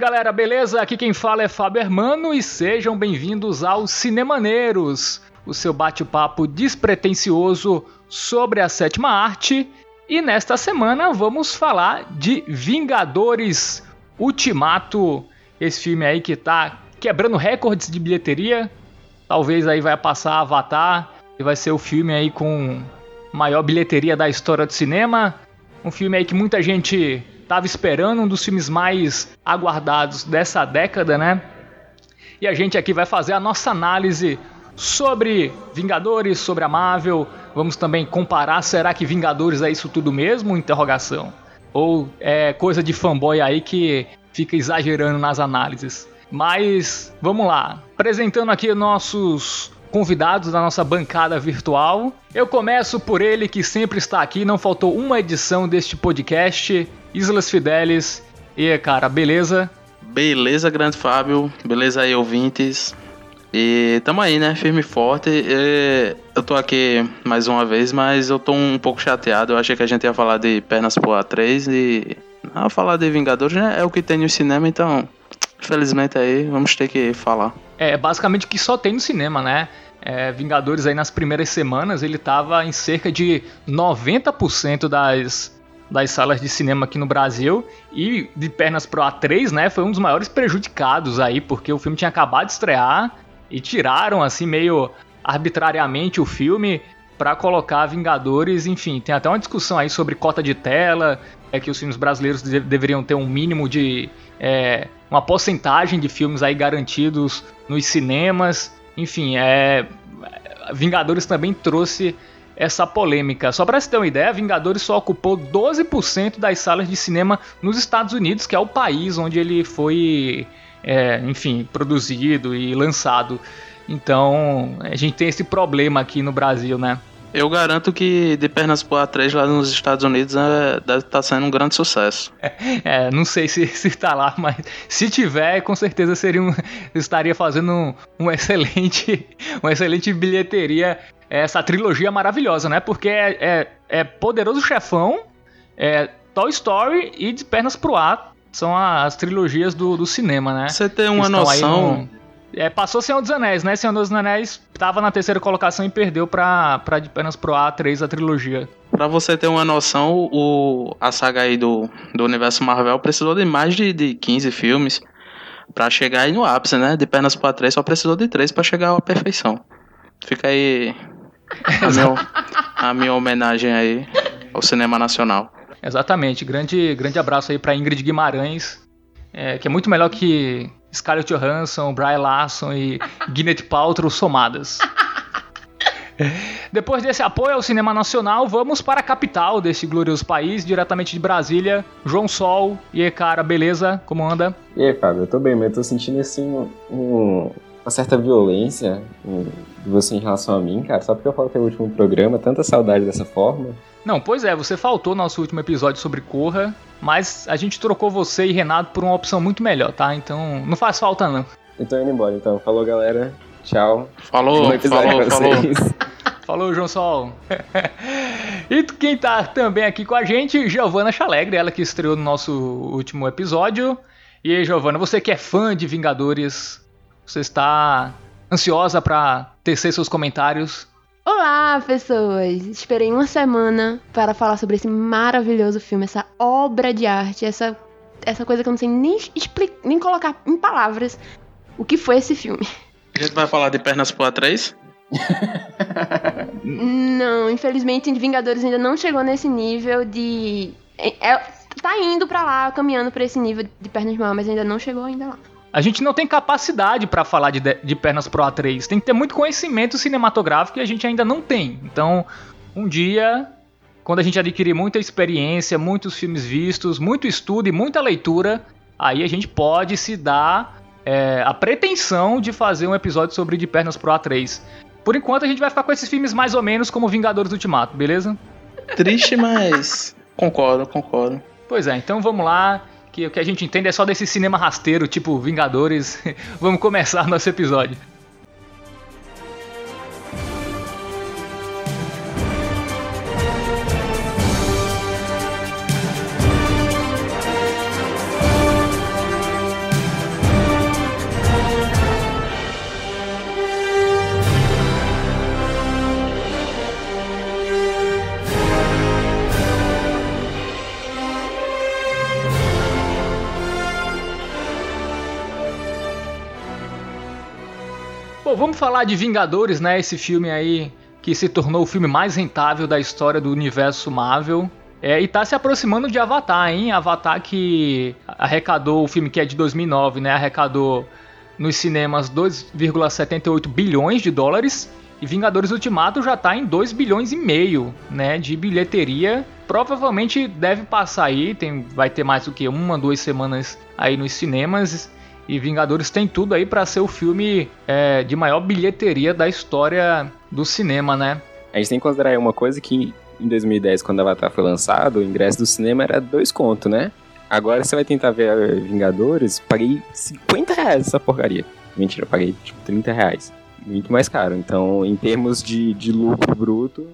Galera, beleza? Aqui quem fala é Fábio Hermano e sejam bem-vindos ao Cinemaneiros, o seu bate-papo despretensioso sobre a sétima arte. E nesta semana vamos falar de Vingadores Ultimato, esse filme aí que tá quebrando recordes de bilheteria. Talvez aí vai passar Avatar e vai ser o filme aí com maior bilheteria da história do cinema. Um filme aí que muita gente estava esperando, um dos filmes mais aguardados dessa década, né? E a gente aqui vai fazer a nossa análise sobre Vingadores, sobre a Marvel. Vamos também comparar, será que Vingadores é isso tudo mesmo? Interrogação. Ou é coisa de fanboy aí que fica exagerando nas análises. Mas vamos lá, apresentando aqui nossos convidados da nossa bancada virtual. Eu começo por ele que sempre está aqui, não faltou uma edição deste podcast, Islas Fidelis. E cara, beleza? Beleza, grande Fábio. Beleza aí, ouvintes. E tamo aí, né? Firme e forte. E eu tô aqui mais uma vez, mas eu tô um pouco chateado. Eu achei que a gente ia falar de Pernas pro A3 e. Não, falar de Vingadores né? é o que tem no cinema, então. Infelizmente aí, vamos ter que falar. É basicamente que só tem no cinema, né? É, Vingadores aí nas primeiras semanas ele tava em cerca de 90% das, das salas de cinema aqui no Brasil e de Pernas pro A3, né, foi um dos maiores prejudicados aí, porque o filme tinha acabado de estrear e tiraram assim meio arbitrariamente o filme para colocar Vingadores, enfim, tem até uma discussão aí sobre cota de tela, é que os filmes brasileiros de deveriam ter um mínimo de é, uma porcentagem de filmes aí garantidos nos cinemas. Enfim, é, Vingadores também trouxe essa polêmica. Só para você ter uma ideia, Vingadores só ocupou 12% das salas de cinema nos Estados Unidos, que é o país onde ele foi, é, enfim, produzido e lançado. Então, a gente tem esse problema aqui no Brasil, né? Eu garanto que de pernas pro A3 lá nos Estados Unidos é, deve estar tá sendo um grande sucesso. É, é, não sei se, se tá lá, mas se tiver, com certeza seria um, estaria fazendo um, um excelente, uma excelente bilheteria essa trilogia maravilhosa, né? Porque é, é, é Poderoso Chefão, é Toy Story e De Pernas pro Ar. São as trilogias do, do cinema, né? Você tem uma noção é, passou Senhor dos Anéis, né? Senhor dos Anéis tava na terceira colocação e perdeu pra, pra de apenas pro A3 a trilogia. Pra você ter uma noção, o, a saga aí do, do universo Marvel precisou de mais de, de 15 filmes pra chegar aí no ápice, né? De pernas pro A3 só precisou de 3 pra chegar à perfeição. Fica aí a minha, a minha homenagem aí ao cinema nacional. Exatamente. Grande, grande abraço aí pra Ingrid Guimarães, é, que é muito melhor que Scarlett Johansson, Brian Larson e Gwyneth Paltrow somadas. Depois desse apoio ao cinema nacional, vamos para a capital desse glorioso país, diretamente de Brasília, João Sol. E aí, cara, beleza? Como anda? E aí, Fábio, eu tô bem, mas eu tô sentindo assim um, uma certa violência de você em relação a mim, cara. Só porque eu falei que é o último programa, tanta saudade dessa forma. Não, pois é, você faltou no nosso último episódio sobre Corra, mas a gente trocou você e Renato por uma opção muito melhor, tá? Então não faz falta não. Então indo embora, então. Falou, galera. Tchau. Falou, falou, falou. Falou, João Sol. e quem tá também aqui com a gente, Giovana Chalegre, ela que estreou no nosso último episódio. E aí, Giovana, você que é fã de Vingadores, você está ansiosa para tecer seus comentários? Olá, pessoas! Esperei uma semana para falar sobre esse maravilhoso filme, essa obra de arte, essa, essa coisa que eu não sei nem, explicar, nem colocar em palavras o que foi esse filme. A gente vai falar de Pernas pro A3? não, infelizmente Vingadores ainda não chegou nesse nível de. É, é tá indo para lá, caminhando para esse nível de Pernas A, mas ainda não chegou ainda lá. A gente não tem capacidade para falar de, de pernas pro A3. Tem que ter muito conhecimento cinematográfico e a gente ainda não tem. Então, um dia, quando a gente adquirir muita experiência, muitos filmes vistos, muito estudo e muita leitura, aí a gente pode se dar é, a pretensão de fazer um episódio sobre De Pernas pro A3. Por enquanto, a gente vai ficar com esses filmes mais ou menos como Vingadores Ultimato, beleza? Triste, mas concordo, concordo. Pois é, então vamos lá que o que a gente entende é só desse cinema rasteiro, tipo Vingadores. Vamos começar nosso episódio. Vamos falar de Vingadores, né? Esse filme aí que se tornou o filme mais rentável da história do universo Marvel. É, e tá se aproximando de Avatar, hein? Avatar que arrecadou o filme que é de 2009, né? Arrecadou nos cinemas 2,78 bilhões de dólares. E Vingadores Ultimato já tá em 2 bilhões e meio, né, de bilheteria. Provavelmente deve passar aí, tem, vai ter mais do que uma, duas semanas aí nos cinemas. E Vingadores tem tudo aí para ser o filme é, de maior bilheteria da história do cinema, né? A gente tem que considerar uma coisa que em 2010, quando Avatar foi lançado, o ingresso do cinema era dois conto, né? Agora você vai tentar ver Vingadores, paguei 50 reais essa porcaria. Mentira, paguei tipo 30 reais. Muito mais caro. Então, em termos de, de lucro bruto.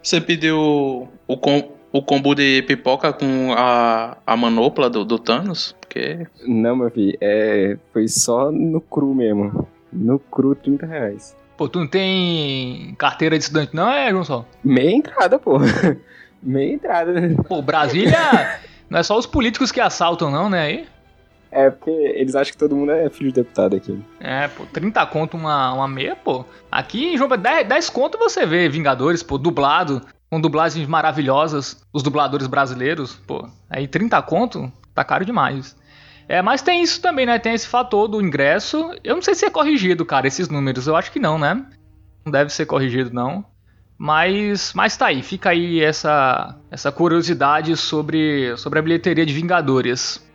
Você pediu o, com, o combo de pipoca com a, a manopla do, do Thanos? Porque... Não, meu filho, é, foi só no cru mesmo. No cru, 30 reais. Pô, tu não tem carteira de estudante, não, é, João Meia entrada, pô. Meia entrada. Pô, Brasília. Não é só os políticos que assaltam, não, né? Aí? É, porque eles acham que todo mundo é filho de deputado aqui. É, pô, 30 conto uma, uma meia, pô. Aqui em João 10, 10 conto você vê Vingadores, pô, dublado, com dublagens maravilhosas, os dubladores brasileiros, pô. Aí 30 conto, tá caro demais. É, mas tem isso também, né? Tem esse fator do ingresso. Eu não sei se é corrigido, cara, esses números. Eu acho que não, né? Não deve ser corrigido, não. Mas, mas tá aí, fica aí essa, essa curiosidade sobre, sobre a bilheteria de Vingadores.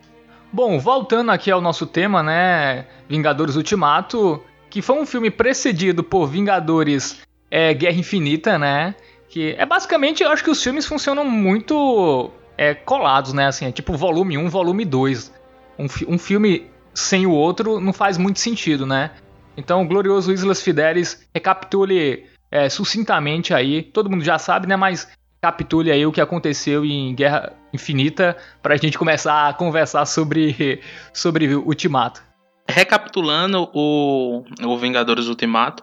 Bom, voltando aqui ao nosso tema, né? Vingadores Ultimato, que foi um filme precedido por Vingadores é, Guerra Infinita, né? Que é basicamente, eu acho que os filmes funcionam muito é, colados, né? Assim, é tipo volume 1, volume 2. Um, um filme sem o outro não faz muito sentido, né? Então, o glorioso Islas Fidelis recapitule é, sucintamente aí, todo mundo já sabe, né? Mas capitule aí o que aconteceu em Guerra Infinita para a gente começar a conversar sobre, sobre Ultimato. Recapitulando o, o Vingadores Ultimato,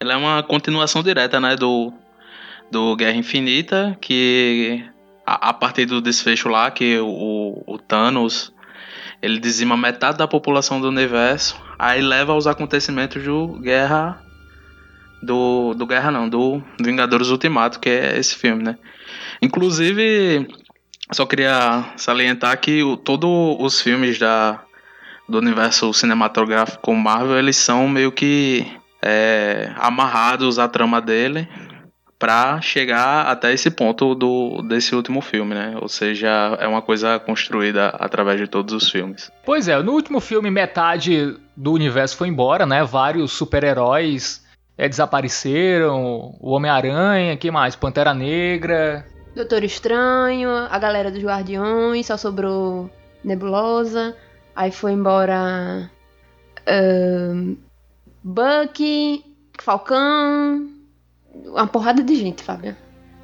ela é uma continuação direta, né, do, do Guerra Infinita, que a, a partir do desfecho lá, que o, o Thanos ele dizima metade da população do universo, aí leva aos acontecimentos do Guerra do, do Guerra não, do Vingadores Ultimato, que é esse filme, né? Inclusive, só queria salientar que o, todos os filmes da, do universo cinematográfico Marvel, eles são meio que é, amarrados à trama dele para chegar até esse ponto do desse último filme, né? Ou seja, é uma coisa construída através de todos os filmes. Pois é, no último filme metade do universo foi embora, né? Vários super-heróis é, desapareceram, o Homem-Aranha, que mais? Pantera Negra. Doutor Estranho, a galera dos Guardiões, só sobrou Nebulosa. Aí foi embora. Uh, Bucky, Falcão. Uma porrada de gente, Fábio.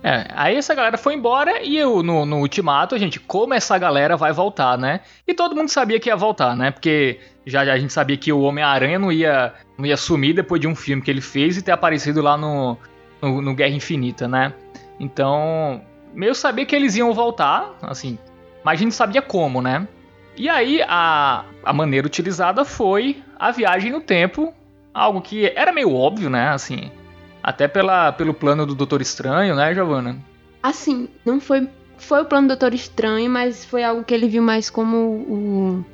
É, aí essa galera foi embora e eu, no, no Ultimato, a gente, como essa galera vai voltar, né? E todo mundo sabia que ia voltar, né? Porque já, já a gente sabia que o Homem-Aranha não ia, não ia sumir depois de um filme que ele fez e ter aparecido lá no, no, no Guerra Infinita, né? Então, meio sabia que eles iam voltar, assim, mas a gente sabia como, né? E aí a, a maneira utilizada foi a viagem no tempo, algo que era meio óbvio, né? Assim, até pela, pelo plano do Doutor Estranho, né, Giovanna? Assim, não foi foi o plano do Doutor Estranho, mas foi algo que ele viu mais como o,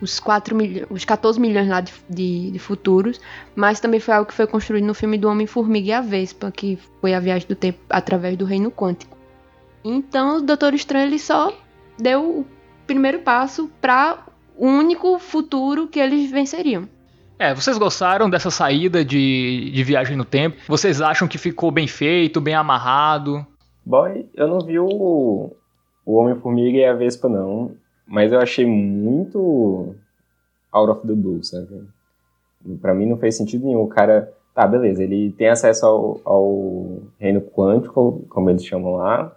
os, 4 milhões, os 14 milhões lá de, de, de, futuros, mas também foi algo que foi construído no filme do Homem-Formiga e a Vespa, que foi a viagem do tempo através do reino quântico. Então o Doutor Estranho ele só deu o primeiro passo para o único futuro que eles venceriam. É, vocês gostaram dessa saída de, de viagem no tempo? Vocês acham que ficou bem feito, bem amarrado? Boy, eu não vi o, o Homem-Formiga e a Vespa, não. Mas eu achei muito out of the blue, sabe? Pra mim não fez sentido nenhum. O cara, tá, beleza, ele tem acesso ao, ao reino quântico, como eles chamam lá,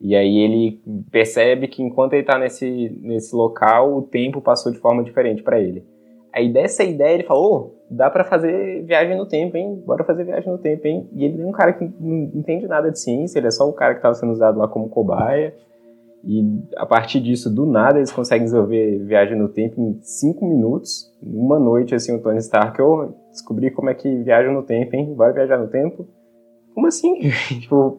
e aí ele percebe que enquanto ele tá nesse, nesse local, o tempo passou de forma diferente para ele. Aí dessa ideia ele falou, oh, dá para fazer viagem no tempo, hein? Bora fazer viagem no tempo, hein? E ele é um cara que não entende nada de ciência, ele é só o cara que estava sendo usado lá como cobaia. E a partir disso, do nada, eles conseguem resolver viagem no tempo em cinco minutos. Uma noite, assim, o Tony Stark, oh, descobrir como é que viaja no tempo, hein? Bora viajar no tempo? Como assim? tipo,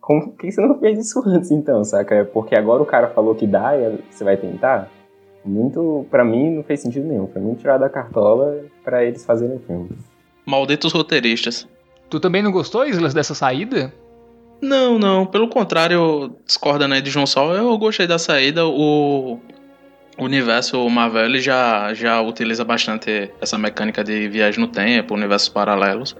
como, por que você não fez isso antes, então, saca? Porque agora o cara falou que dá e você vai tentar? Muito, para mim, não fez sentido nenhum. Foi muito tirado da cartola para eles fazerem o filme. Malditos roteiristas. Tu também não gostou, Islas, dessa saída? Não, não. Pelo contrário, discordando aí de João Sol, eu gostei da saída. O universo Marvel já, já utiliza bastante essa mecânica de viagem no tempo, universos paralelos.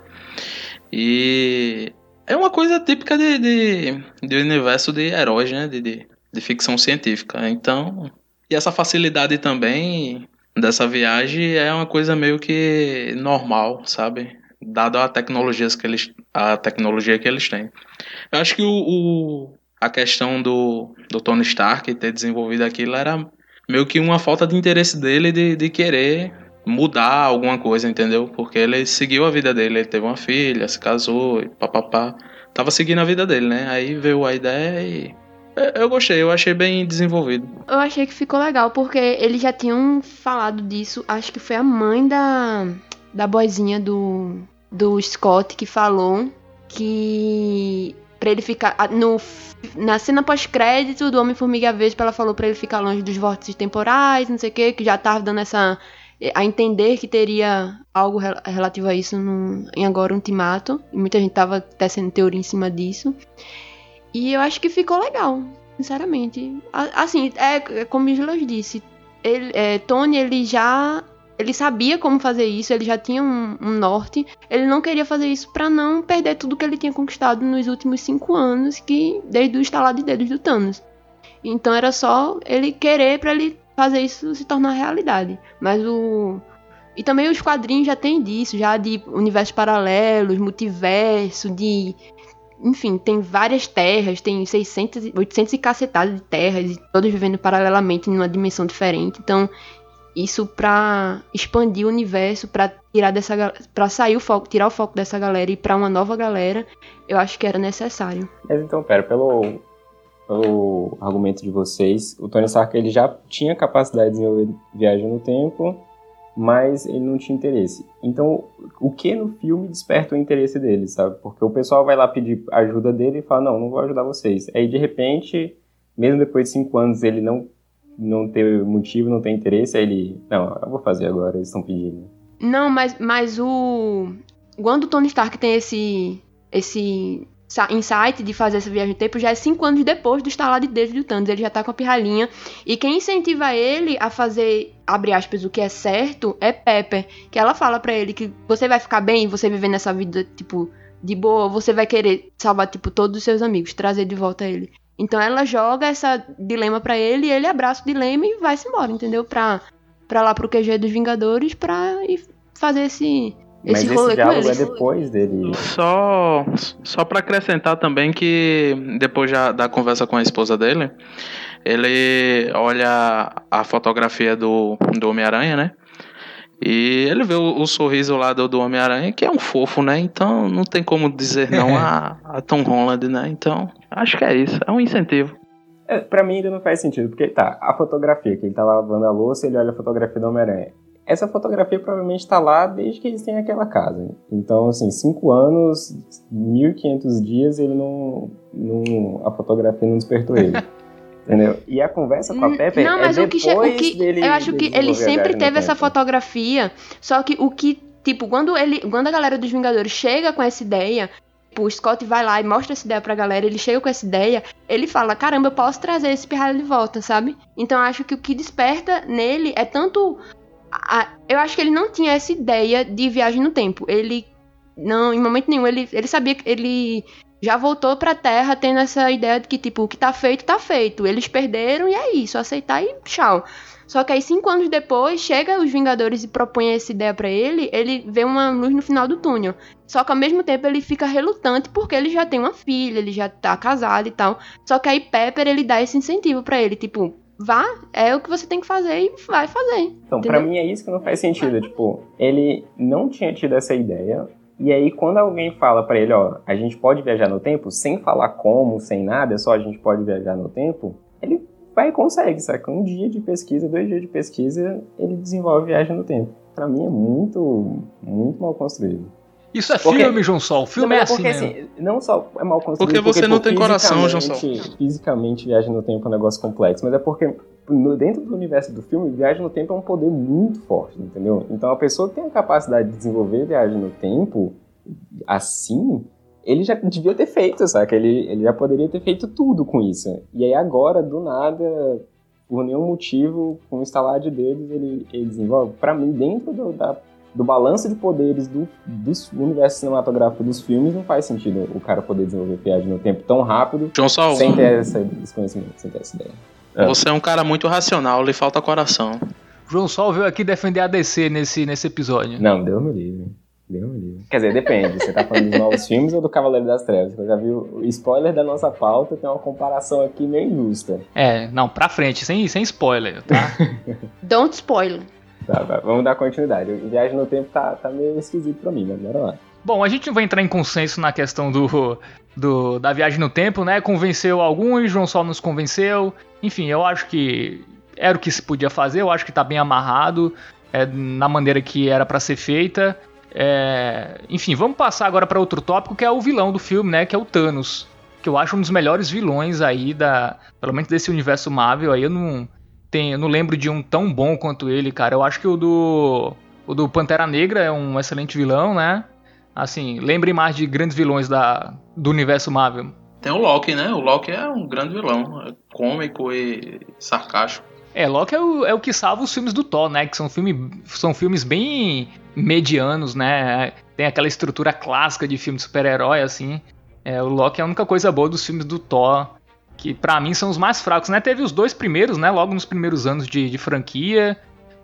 E é uma coisa típica de, de, de universo de heróis, né? De, de, de ficção científica. Então, e essa facilidade também dessa viagem é uma coisa meio que normal, sabe? Dado a tecnologias que eles, a tecnologia que eles têm. Eu acho que o, o a questão do, do Tony Stark ter desenvolvido aquilo era meio que uma falta de interesse dele de, de querer mudar alguma coisa, entendeu? Porque ele seguiu a vida dele, ele teve uma filha, se casou e papapá. Tava seguindo a vida dele, né? Aí veio a ideia e eu gostei, eu achei bem desenvolvido. Eu achei que ficou legal, porque eles já tinham falado disso. Acho que foi a mãe da, da boizinha do, do Scott que falou que pra ele ficar. No, na cena pós-crédito do Homem-Formiga Vespa, ela falou pra ele ficar longe dos vórtices temporais, não sei o que, que já tava dando essa. a entender que teria algo relativo a isso no, em agora Ultimato. E muita gente tava tecendo teoria em cima disso. E eu acho que ficou legal, sinceramente. Assim, é, é como o Gilos disse, ele, é, Tony ele já ele sabia como fazer isso, ele já tinha um, um norte. Ele não queria fazer isso para não perder tudo que ele tinha conquistado nos últimos cinco anos, que desde o estalar de dedos do Thanos. Então era só ele querer para ele fazer isso se tornar realidade. Mas o e também os quadrinhos já tem disso, já de universos paralelos, multiverso, de enfim, tem várias terras, tem 600, 800 e cacetadas de terras, e todos vivendo paralelamente em uma dimensão diferente. Então, isso para expandir o universo, para tirar dessa para sair o foco, tirar o foco dessa galera e para uma nova galera, eu acho que era necessário. Mas então, pera, pelo pelo argumento de vocês, o Tony Stark ele já tinha capacidade de desenvolver viagem no tempo, mas ele não tinha interesse. Então, o que no filme desperta o interesse dele, sabe? Porque o pessoal vai lá pedir ajuda dele e fala, não, não vou ajudar vocês. Aí, de repente, mesmo depois de cinco anos, ele não, não ter motivo, não ter interesse, aí ele, não, eu vou fazer agora, eles estão pedindo. Não, mas, mas o... Quando o Tony Stark tem esse, esse insight de fazer essa viagem de tempo já é cinco anos depois do estalar de dedos do Thanos. Ele já tá com a pirralhinha. E quem incentiva ele a fazer, abre aspas, o que é certo é Pepper. Que ela fala para ele que você vai ficar bem, você viver nessa vida, tipo, de boa, você vai querer salvar, tipo, todos os seus amigos, trazer de volta ele. Então ela joga essa dilema para ele ele abraça o dilema e vai-se embora, entendeu? Pra, pra lá pro QG dos Vingadores pra ir fazer esse mas esse, esse diálogo é depois dele. Só, só para acrescentar também que depois já, da conversa com a esposa dele, ele olha a fotografia do, do Homem-Aranha, né? E ele vê o, o sorriso lá do, do Homem-Aranha, que é um fofo, né? Então não tem como dizer não a, a Tom Holland, né? Então acho que é isso, é um incentivo. É, pra mim ainda não faz sentido, porque tá, a fotografia, que ele tá lavando a louça, ele olha a fotografia do Homem-Aranha essa fotografia provavelmente está lá desde que eles têm aquela casa. Então, assim, cinco anos, 1.500 dias, ele não, não, a fotografia não despertou ele. Entendeu? E a conversa com a Pepe não, é mas é o que, o que dele, Eu acho que ele sempre teve essa fotografia, só que o que, tipo, quando ele, quando a galera dos Vingadores chega com essa ideia, tipo, o Scott vai lá e mostra essa ideia pra galera, ele chega com essa ideia, ele fala, caramba, eu posso trazer esse pirralho de volta, sabe? Então eu acho que o que desperta nele é tanto a, eu acho que ele não tinha essa ideia de viagem no tempo. Ele não, em momento nenhum, ele, ele sabia que ele já voltou pra Terra tendo essa ideia de que, tipo, o que tá feito, tá feito. Eles perderam e é isso, aceitar e tchau. Só que aí, cinco anos depois, chega os Vingadores e propõe essa ideia para ele, ele vê uma luz no final do túnel. Só que ao mesmo tempo ele fica relutante porque ele já tem uma filha, ele já tá casado e tal. Só que aí Pepper, ele dá esse incentivo para ele, tipo, vá, é o que você tem que fazer e vai fazer. Então, para mim é isso que não faz sentido. Tipo, ele não tinha tido essa ideia. E aí, quando alguém fala para ele, ó, a gente pode viajar no tempo, sem falar como, sem nada, é só a gente pode viajar no tempo, ele vai e consegue, saca? Um dia de pesquisa, dois dias de pesquisa, ele desenvolve viagem no tempo. pra mim é muito, muito mal construído. Isso é Porque- filme, João Sol. Filme não, é mas assim, porque, mesmo. assim, não só é mal construído. Porque você não pô, tem coração, João fisicamente- Fisicamente, viagem no tempo é um negócio complexo, mas é porque no- dentro do universo do filme, viagem no tempo é um poder muito forte, entendeu? Então a pessoa que tem a capacidade de desenvolver viagem no tempo assim, ele já devia ter feito, saca? Ele, ele já poderia ter feito tudo com isso. E aí agora, do nada, por nenhum motivo, com o instalar de dedos, ele, ele desenvolve. Pra mim, dentro do, da, do balanço de poderes do, do universo cinematográfico dos filmes, não faz sentido o cara poder desenvolver viagem no tempo tão rápido João Sol, sem ter essa, esse conhecimento, sem ter essa ideia. É. você é um cara muito racional, lhe falta coração. João Sol veio aqui defender a DC nesse, nesse episódio. Não, Deus me livre. Deus me livre. Quer dizer, depende. Você tá falando dos novos filmes ou do Cavaleiro das Trevas? Eu já vi o o spoiler da nossa pauta, tem uma comparação aqui meio injusta. É, não, pra frente, sem, sem spoiler, tá? Don't spoil. Tá, vamos dar continuidade. Viagem no Tempo tá, tá meio esquisito pra mim, mas bora lá. Bom, a gente vai entrar em consenso na questão do, do da viagem no tempo, né? Convenceu alguns, João Sol nos convenceu. Enfim, eu acho que era o que se podia fazer, eu acho que tá bem amarrado é, na maneira que era pra ser feita. É, enfim, vamos passar agora pra outro tópico que é o vilão do filme, né? Que é o Thanos. Que eu acho um dos melhores vilões aí da. Pelo menos desse universo Marvel aí, eu não. Tenho, eu não lembro de um tão bom quanto ele, cara. Eu acho que o do. O do Pantera Negra é um excelente vilão, né? Assim, lembre mais de grandes vilões da, do universo Marvel. Tem o Loki, né? O Loki é um grande vilão, é cômico e sarcástico. É, Loki é o, é o que salva os filmes do Thor, né? Que são, filme, são filmes bem medianos, né? Tem aquela estrutura clássica de filme de super-herói, assim. É, o Loki é a única coisa boa dos filmes do Thor, que pra mim são os mais fracos, né? Teve os dois primeiros, né? Logo nos primeiros anos de, de franquia.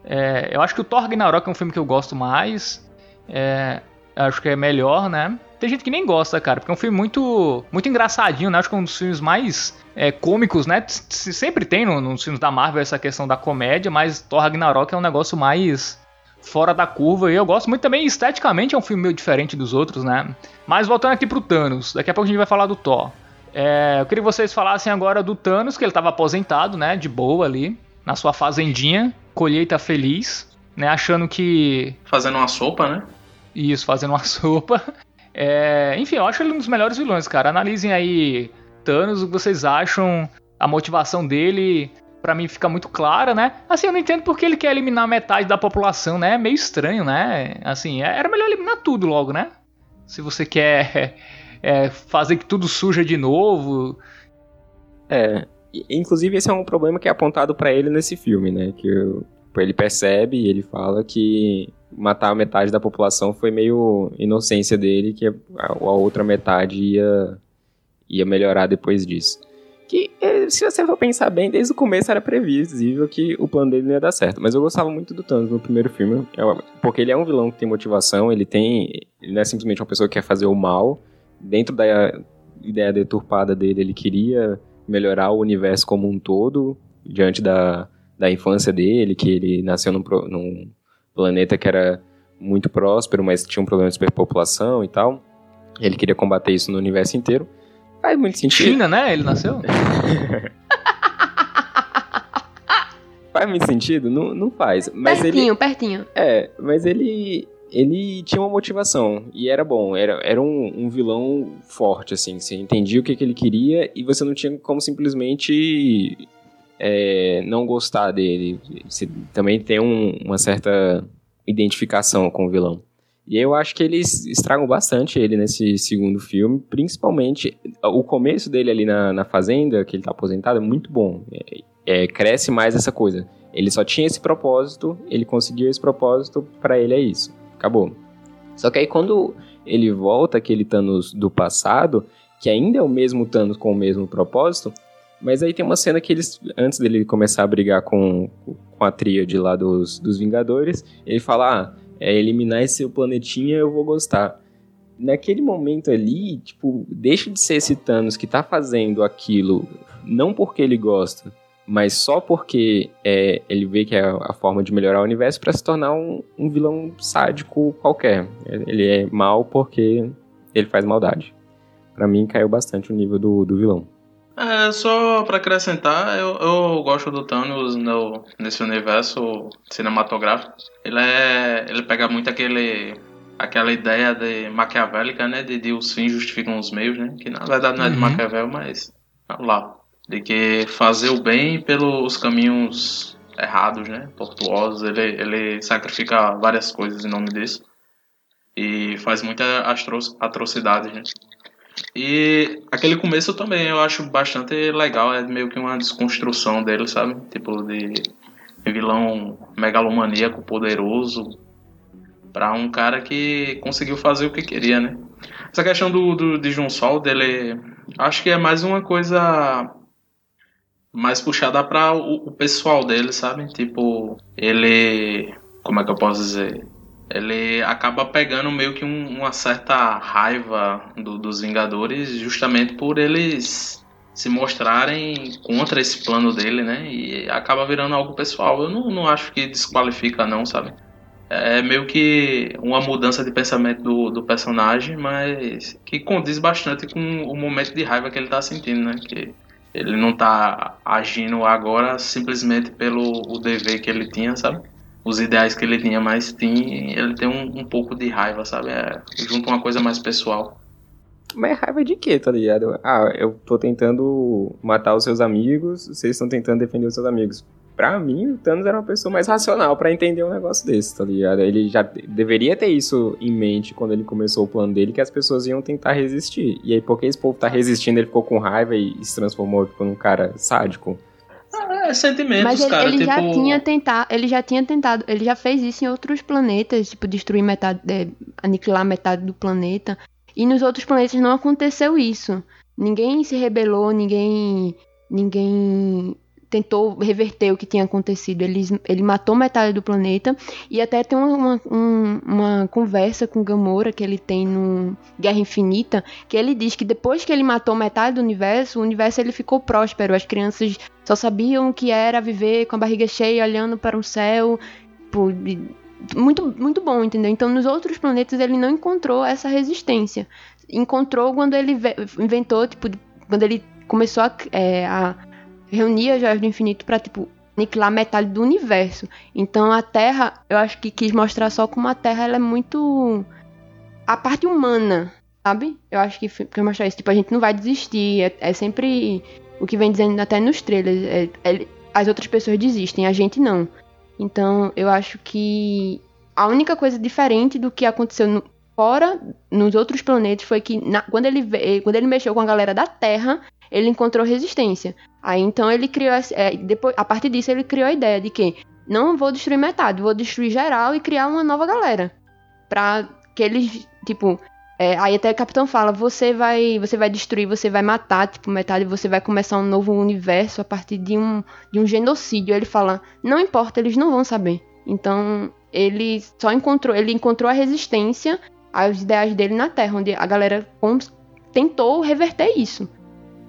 É, eu acho que o Thor Ragnarok é um filme que eu gosto mais. É, acho que é melhor, né? Tem gente que nem gosta, cara, porque é um filme muito, muito engraçadinho, né? Acho que é um dos filmes mais é, cômicos, né? Sempre tem no- nos filmes da Marvel essa questão da comédia, mas Thor Ragnarok é um negócio mais fora da curva. E eu gosto muito também, esteticamente, é um filme meio diferente dos outros, né? Mas voltando aqui pro Thanos, daqui a pouco a gente vai falar do Thor. É, eu queria que vocês falassem agora do Thanos, que ele tava aposentado, né? De boa ali, na sua fazendinha, colheita feliz, né? Achando que Fazendo uma sopa, né? isso, fazendo uma sopa. É, enfim, eu acho ele um dos melhores vilões, cara. Analisem aí Thanos, o que vocês acham, a motivação dele, pra mim fica muito clara, né? Assim, eu não entendo porque ele quer eliminar metade da população, né? É meio estranho, né? Assim, é- era melhor eliminar tudo logo, né? Se você quer é, fazer que tudo suja de novo. É, inclusive esse é um problema que é apontado pra ele nesse filme, né? Que o- ele percebe e ele fala que matar metade da população foi meio inocência dele, que a, outra metade ia, ia melhorar depois disso. Que, eh, se você for pensar bem, desde o começo era previsível que o plano dele não ia dar certo. Mas eu gostava muito do Thanos no primeiro filme, eu- porque ele é um vilão que tem motivação, ele tem. Ele não é simplesmente uma pessoa que quer fazer o mal. Dentro da ideia deturpada dele, ele queria melhorar o universo como um todo, diante da, da infância dele, que ele nasceu num, num planeta que era muito próspero, mas tinha um problema de superpopulação e tal. Ele queria combater isso no universo inteiro. Faz muito sentido. China, né? Ele nasceu? Faz muito sentido? Não, não faz. Mas ele, pertinho, pertinho. É, mas ele ele tinha uma motivação e era bom, era, era um, um vilão forte, assim, você entendia o que, que ele queria e você não tinha como simplesmente é, não gostar dele. Você também tem um- uma certa identificação com o vilão. E eu acho que eles estragam bastante ele nesse segundo filme, principalmente o começo dele ali na, na fazenda, que ele tá aposentado, é muito bom. É, é, cresce mais essa coisa. Ele só tinha esse propósito, ele conseguiu esse propósito, pra ele é isso. Acabou. Só que aí quando ele volta, aquele Thanos do passado, que ainda é o mesmo Thanos com o mesmo propósito, mas aí tem uma cena que eles, antes dele começar a brigar com, com a tríade lá dos, dos Vingadores, ele fala, ah, é, eliminar esse planetinha eu vou gostar. Naquele momento ali, tipo, deixa de ser esse Thanos que tá fazendo aquilo, não porque ele gosta, mas só porque é, ele vê que é a forma de melhorar o universo para se tornar um, um vilão sádico qualquer. Ele é mal porque ele faz maldade. Pra mim caiu bastante o nível do, do vilão. É, só para acrescentar, eu, eu gosto do Thanos no, nesse universo cinematográfico. Ele é. Ele pega muito aquele. aquela ideia de maquiavélica, né? De, de os fins justificam os meios, né? Que na verdade não é de Uhum. Maquiavel, mas. vamos lá. De que fazer o bem pelos caminhos errados, né? Tortuosos. Ele, ele sacrifica várias coisas em nome disso. E faz muita astro atrocidades, né? E aquele começo também eu acho bastante legal, é meio que uma desconstrução dele, sabe? Tipo de vilão megalomaníaco poderoso pra um cara que conseguiu fazer o que queria, né? Essa questão do, do de Sol dele, acho que é mais uma coisa mais puxada para o, o pessoal dele, sabe? Tipo, ele, como é que eu posso dizer? ele acaba pegando meio que um- uma certa raiva do- dos Vingadores justamente por eles se mostrarem contra esse plano dele, né? E acaba virando algo pessoal. Eu não, não acho que desqualifica, não, sabe? É meio que uma mudança de pensamento do, do personagem, mas que condiz bastante com o momento de raiva que ele tá sentindo, né? Que ele não tá agindo agora simplesmente pelo o dever que ele tinha, sabe? os ideais que ele tinha, mas tem, ele tem um, um pouco de raiva, sabe? É, junto uma coisa mais pessoal. Mas raiva de quê, tá ligado? Ah, eu tô tentando matar os seus amigos, vocês estão tentando defender os seus amigos. Pra mim, o Thanos era uma pessoa mais racional pra entender um negócio desse, tá ligado? Ele já de- deveria ter isso em mente quando ele começou o plano dele, que as pessoas iam tentar resistir. E aí, porque esse povo tá resistindo, ele ficou com raiva e se transformou tipo, num cara sádico. É, sentimentos, Mas ele, cara. ele já tipo, tinha tentado, ele já tinha tentado, ele já fez isso em outros planetas, tipo destruir metade, é, aniquilar metade do planeta. E nos outros planetas não aconteceu isso. Ninguém se rebelou, ninguém, ninguém tentou reverter o que tinha acontecido. Ele, ele matou metade do planeta e até tem uma, uma, um- uma conversa com Gamora que ele tem no Guerra Infinita, que ele diz que depois que ele matou metade do universo, o universo ele ficou próspero. As crianças só sabiam o que era viver com a barriga cheia, olhando para o céu. Pô, e- muito, muito bom, entendeu? Então, nos outros planetas ele não encontrou essa resistência. Encontrou quando ele ve- inventou, tipo, quando ele começou a, é, a reunir as joias do infinito para tipo, aniquilar metade do universo. Então, a Terra, eu acho que quis mostrar só como a Terra ela é muito. a parte humana, sabe? Eu acho que quis mostrar isso. Tipo, a gente não vai desistir. É, é sempre o que vem dizendo até nos trailers. É, é- as outras pessoas desistem, a gente não. Então, eu acho que a única coisa diferente do que aconteceu no- fora, nos outros planetas, foi que na- quando, ele, quando ele mexeu com a galera da Terra, ele encontrou resistência. Aí então ele criou. é, depois, a partir disso, ele criou a ideia de que não vou destruir metade, vou destruir geral e criar uma nova galera. Pra que eles, tipo. é, aí até o capitão fala, você vai, você vai destruir, você vai matar, tipo, metade, você vai começar um novo universo a partir de um, de um genocídio. Ele fala, não importa, eles não vão saber. Então, ele só encontrou, ele encontrou a resistência aos ideais dele na Terra, onde a galera tentou reverter isso.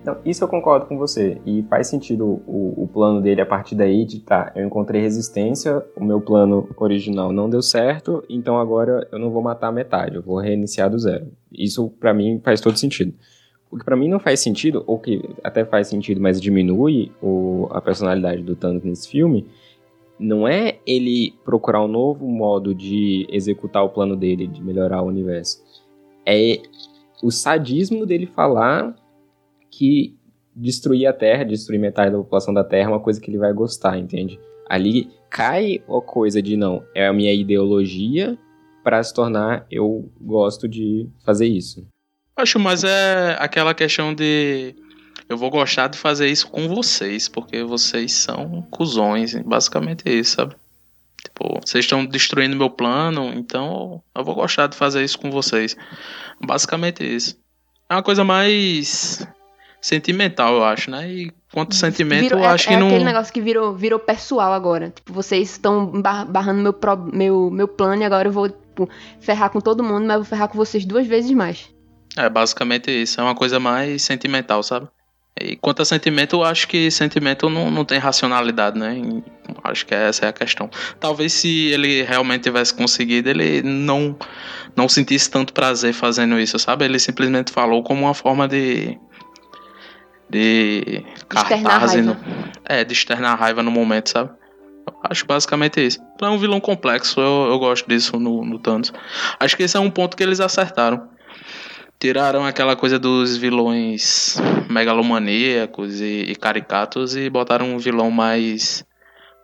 Então, isso eu concordo com você. E faz sentido o, o plano dele a partir daí de tá, eu encontrei resistência, o meu plano original não deu certo, então agora eu não vou matar metade, eu vou reiniciar do zero. Isso pra mim faz todo sentido. O que pra mim não faz sentido, ou que até faz sentido, mas diminui o, a personalidade do Thanos nesse filme, não é ele procurar um novo modo de executar o plano dele, de melhorar o universo. É o sadismo dele falar que destruir a Terra, destruir metade da população da Terra é uma coisa que ele vai gostar, entende? Ali cai a coisa de não, é a minha ideologia para se tornar eu gosto de fazer isso. Acho, mas é aquela questão de. Eu vou gostar de fazer isso com vocês, porque vocês são cuzões. Basicamente é isso, sabe? Tipo, vocês estão destruindo meu plano, então eu vou gostar de fazer isso com vocês. Basicamente isso. É uma coisa mais sentimental, eu acho, né? E quanto sentimento, Virou- eu é, acho que é não. aquele negócio que virou, virou pessoal agora. Tipo, vocês estão bar- barrando meu, pro- meu, meu plano e agora eu vou tipo, ferrar com todo mundo, mas eu vou ferrar com vocês duas vezes mais. É basicamente isso. É uma coisa mais sentimental, sabe? E quanto a sentimento, eu acho que sentimento não, não tem racionalidade, né? E acho que essa é a questão. Talvez se ele realmente tivesse conseguido, ele não, não sentisse tanto prazer fazendo isso, sabe? Ele simplesmente falou como uma forma de. De cartaz no, é, de externar raiva no momento, sabe? Acho basicamente isso. É um vilão complexo, eu, eu gosto disso no, no Thanos. Acho que esse é um ponto que eles acertaram. Tiraram aquela coisa dos vilões megalomaníacos e, e caricatos e botaram um vilão mais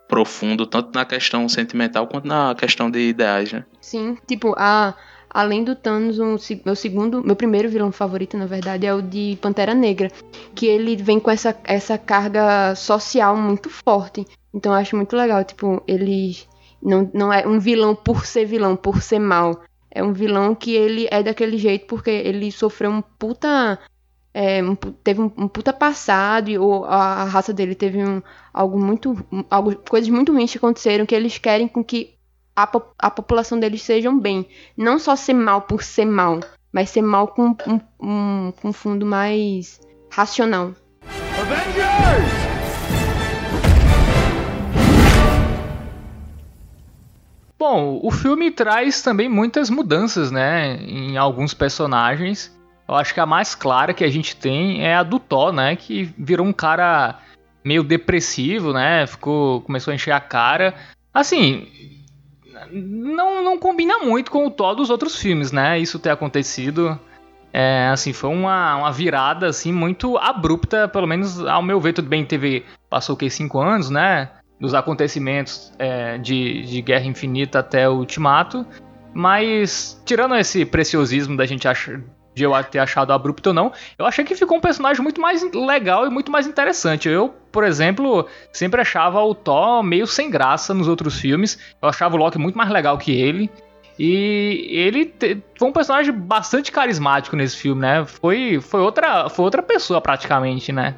profundo, tanto na questão sentimental quanto na questão de ideais, né? Sim, tipo, a, além do Thanos, um, meu segundo, meu primeiro vilão favorito, na verdade, é o de Pantera Negra, que ele vem com essa, essa carga social muito forte. Então eu acho muito legal, tipo, ele não, não é um vilão por ser vilão, por ser mal. É um vilão que ele é daquele jeito porque ele sofreu um puta. É, teve um, um, puta passado, e, ou a, a raça dele teve um, algo muito. Algo, coisas muito ruins que aconteceram que eles querem com que a, a população deles sejam bem. Não só ser mal por ser mal, mas ser mal com um, um, um fundo mais racional. Avengers! Bom, o filme traz também muitas mudanças, né, em alguns personagens. Eu acho que a mais clara que a gente tem é a do Thor, né, que virou um cara meio depressivo, né, ficou começou a encher a cara. Assim, não, não combina muito com o Thor dos outros filmes, né, isso ter acontecido. É, assim, foi uma, uma virada, assim, muito abrupta, pelo menos ao meu ver, tudo bem, teve, passou o que, cinco anos, né, dos acontecimentos é, de, de Guerra Infinita até o Ultimato. Mas, tirando esse preciosismo da gente achar, de eu ter achado abrupto ou não, eu achei que ficou um personagem muito mais legal e muito mais interessante. Eu, por exemplo, sempre achava o Thor meio sem graça nos outros filmes. Eu achava o Loki muito mais legal que ele. E ele te, foi um personagem bastante carismático nesse filme, né? Foi, foi, outra, foi outra pessoa praticamente, né?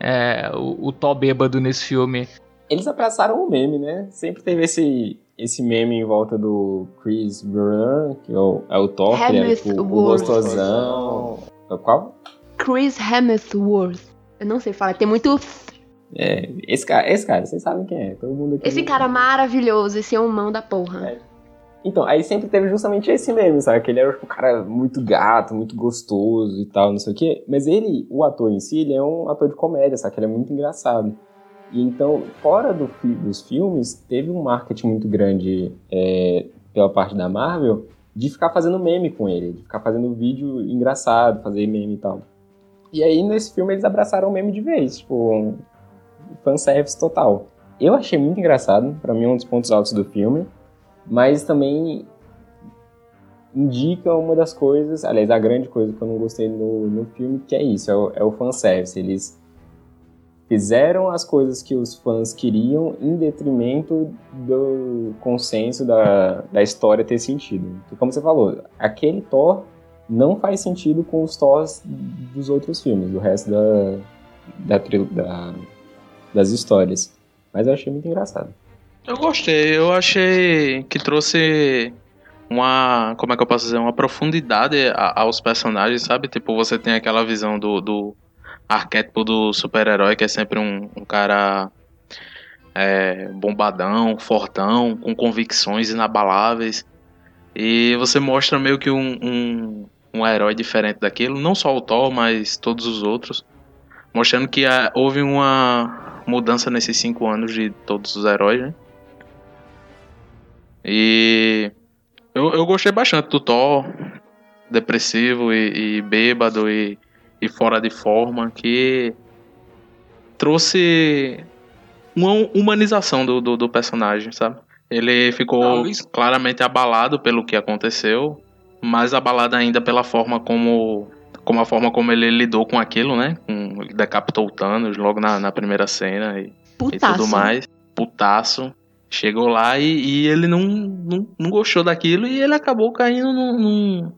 É, o, o Thor bêbado nesse filme eles abraçaram o meme, né? Sempre teve esse, esse meme em volta do Chris Brown, que é o, é o Thor, que é tipo, o gostosão. É qual? Chris Hemsworth. Eu não sei falar, tem muito... É, esse cara, esse cara, vocês sabem quem é. Todo mundo aqui esse cara maravilhoso, esse é um mão da porra. É. Então, aí sempre teve justamente esse meme, sabe? Que ele era tipo, um cara muito gato, muito gostoso e tal, não sei o quê. Mas ele, o ator em si, ele é um ator de comédia, sabe? Que ele é muito engraçado. E então, fora do, dos filmes, teve um marketing muito grande é, pela parte da Marvel de ficar fazendo meme com ele, de ficar fazendo vídeo engraçado, fazer meme e tal. E aí, nesse filme, eles abraçaram o meme de vez, tipo, um fanservice total. Eu achei muito engraçado, para mim é um dos pontos altos do filme, mas também indica uma das coisas, aliás, a grande coisa que eu não gostei no, no filme, que é isso, é o, é o fanservice. Eles fizeram as coisas que os fãs queriam em detrimento do consenso da, da história ter sentido. Então, como você falou, aquele Thor não faz sentido com os Thors dos outros filmes, do resto da, da, da, das histórias. Mas eu achei muito engraçado. Eu gostei, eu achei que trouxe uma, como é que eu posso dizer, uma profundidade aos personagens, sabe? Tipo, você tem aquela visão do, do arquétipo do super-herói, que é sempre um, um cara é, bombadão, fortão, com convicções inabaláveis. E você mostra meio que um, um, um herói diferente daquilo, não só o Thor, mas todos os outros. Mostrando que a, houve uma mudança nesses cinco anos de todos os heróis, né? E eu, eu gostei bastante do Thor, depressivo e, e bêbado e e fora de forma que trouxe uma humanização do, do, do personagem, sabe? Ele ficou claramente abalado pelo que aconteceu, mais abalado ainda pela forma como, como a forma como ele lidou com aquilo, né? Com, ele decapitou o Thanos logo na, na primeira cena e, e, tudo mais. Putaço. Chegou lá e, e ele não, não, não, gostou daquilo e ele acabou caindo num, num,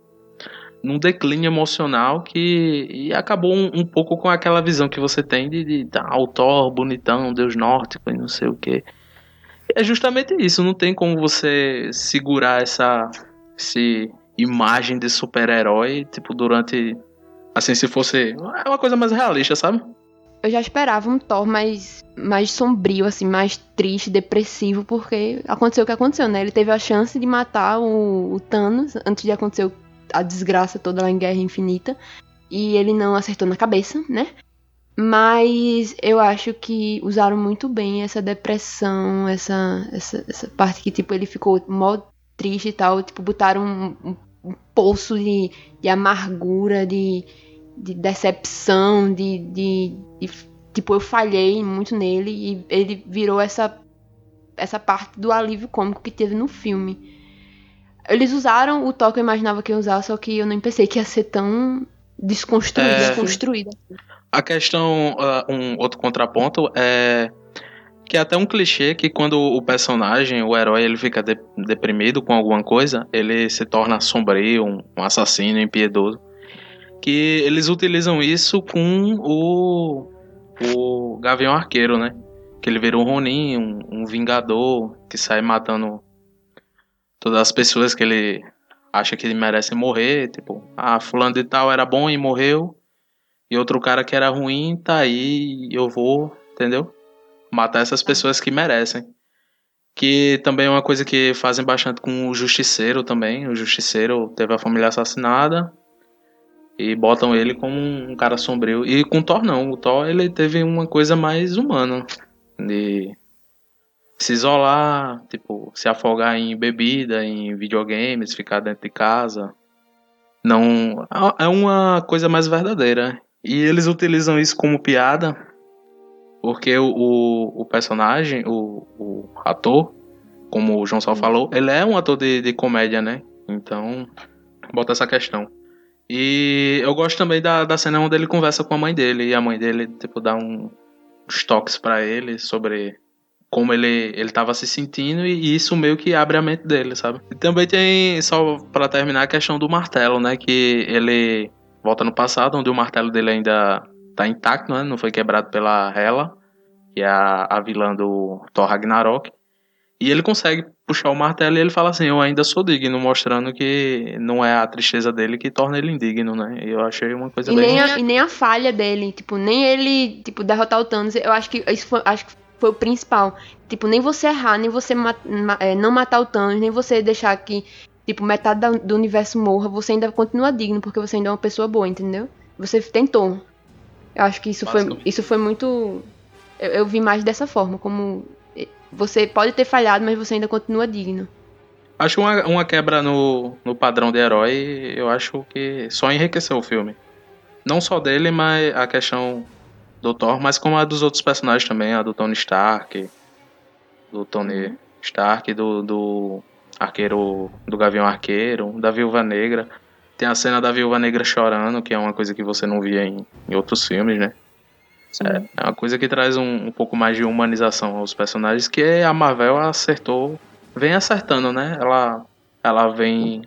num declínio emocional que e acabou um, um, pouco com aquela visão que você tem de, de, de autor bonitão, deus nórdico e não sei o que. É justamente isso, não tem como você segurar essa, essa imagem de super-herói, tipo, durante. Assim, se fosse. É uma coisa mais realista, sabe? Eu já esperava um Thor mais, mais sombrio, assim, mais triste, depressivo, porque aconteceu o que aconteceu, né? Ele teve a chance de matar o, o Thanos antes de acontecer o a desgraça toda lá em Guerra Infinita. E ele não acertou na cabeça, né? Mas eu acho que usaram muito bem essa depressão, essa, essa, essa parte que, tipo, ele ficou mó triste e tal. Tipo, botaram um, um, poço de, de amargura, de, de decepção, de, de, de, Tipo, eu falhei muito nele e ele virou essa, essa parte do alívio cômico que teve no filme. Eles usaram o toque que eu imaginava que ia usar, só que eu não pensei que ia ser tão desconstruída. É... desconstruída. A questão, uh, um outro contraponto é que é até um clichê que quando o personagem, o herói, ele fica de, deprimido com alguma coisa, ele se torna sombrio, um, um, assassino, impiedoso. Que eles utilizam isso com o, o Gavião Arqueiro, né? Que ele vira um Ronin, um, um vingador, que sai matando todas as pessoas que ele acha que ele merece morrer. Tipo, ah, fulano de tal era bom e morreu. E outro cara que era ruim tá aí, eu vou, entendeu? Matar essas pessoas que merecem. Que também é uma coisa que fazem bastante com o Justiceiro também. O Justiceiro teve a família assassinada e botam ele como um cara sombrio. E com o Thor não, o Thor ele teve uma coisa mais humana. De se isolar, tipo, se afogar em bebida, em videogames, ficar dentro de casa. Não. É uma coisa mais verdadeira. E eles utilizam isso como piada, porque o, o, o personagem, o, o, ator, como o João Sal falou, ele é um ator de, de comédia, né? Então, bota essa questão. E eu gosto também da, da cena onde ele conversa com a mãe dele, e a mãe dele, tipo, dá um, uns toques para ele sobre como ele ele estava se sentindo e isso meio que abre a mente dele, sabe? E também tem só para terminar a questão do martelo, né, que ele volta no passado, onde o martelo dele ainda tá intacto, né? Não foi quebrado pela Hela, que é a, a vilã do Thor Ragnarok. E ele consegue puxar o martelo e ele fala assim: Eu ainda sou digno, mostrando que não é a tristeza dele que torna ele indigno, né? E eu achei uma coisa e bem. Nem a, e nem a falha dele, tipo, nem ele, tipo, derrotar o Thanos. Eu acho que isso foi, acho que foi o principal. Tipo, nem você errar, nem você ma ma é, não matar o Thanos, nem você deixar que tipo, metade da, do universo morra, você ainda continua digno, porque você ainda é uma pessoa boa, entendeu? Você tentou. Eu acho que isso foi, isso foi muito. Eu, eu vi mais dessa forma, como você pode ter falhado, mas você ainda continua digno. Acho uma, uma quebra no, no padrão de herói, eu acho que só enriqueceu o filme. Não só dele, mas a questão do Thor, mas como a dos outros personagens também, a do Tony Stark, do Tony uhum. Stark, do, do Arqueiro do Gavião Arqueiro, da Viúva Negra. Tem a cena da Viúva Negra chorando, que é uma coisa que você não via em, em outros filmes, né? É, é, uma coisa que traz um, um, pouco mais de humanização aos personagens, que a Marvel acertou, vem acertando, né? Ela, ela vem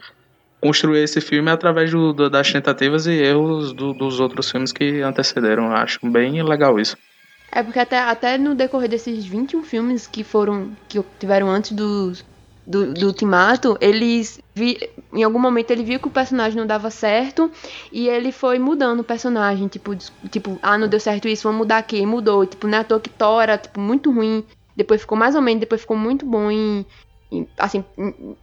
construir esse filme através do, do, das tentativas e erros do, dos outros filmes que antecederam. acho bem legal isso. É porque até, até no decorrer desses 21 filmes que foram que tiveram antes dos do, do Ultimato, eles vi, em algum momento ele viu que o personagem não dava certo e ele foi mudando o personagem, tipo, tipo, ah, não deu certo isso, vamos mudar aqui, mudou, tipo, não é toa que Thor era, tipo, muito ruim, depois ficou mais ou menos, depois ficou muito bom em assim,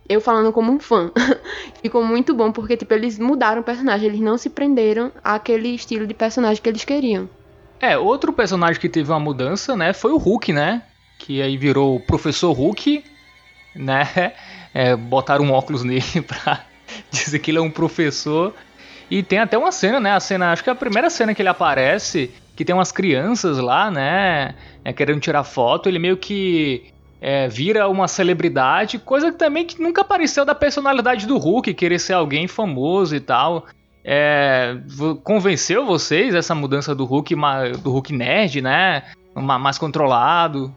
eu falando como um fã, ficou muito bom porque, tipo, eles mudaram o personagem, eles não se prenderam àquele estilo de personagem que eles queriam. É, outro personagem que teve uma mudança, né, foi o Hulk, né, que aí virou o Professor Hulk, né? É, botaram um óculos nele pra dizer que ele é um professor. E tem até uma cena, né? A cena, acho que é a primeira cena que ele aparece, que tem umas crianças lá, né? É, querendo tirar foto. Ele meio que é, vira uma celebridade, coisa que também que nunca apareceu da personalidade do Hulk, querer ser alguém famoso e tal. É, convenceu vocês essa mudança do Hulk, do Hulk nerd, né? Mais controlado?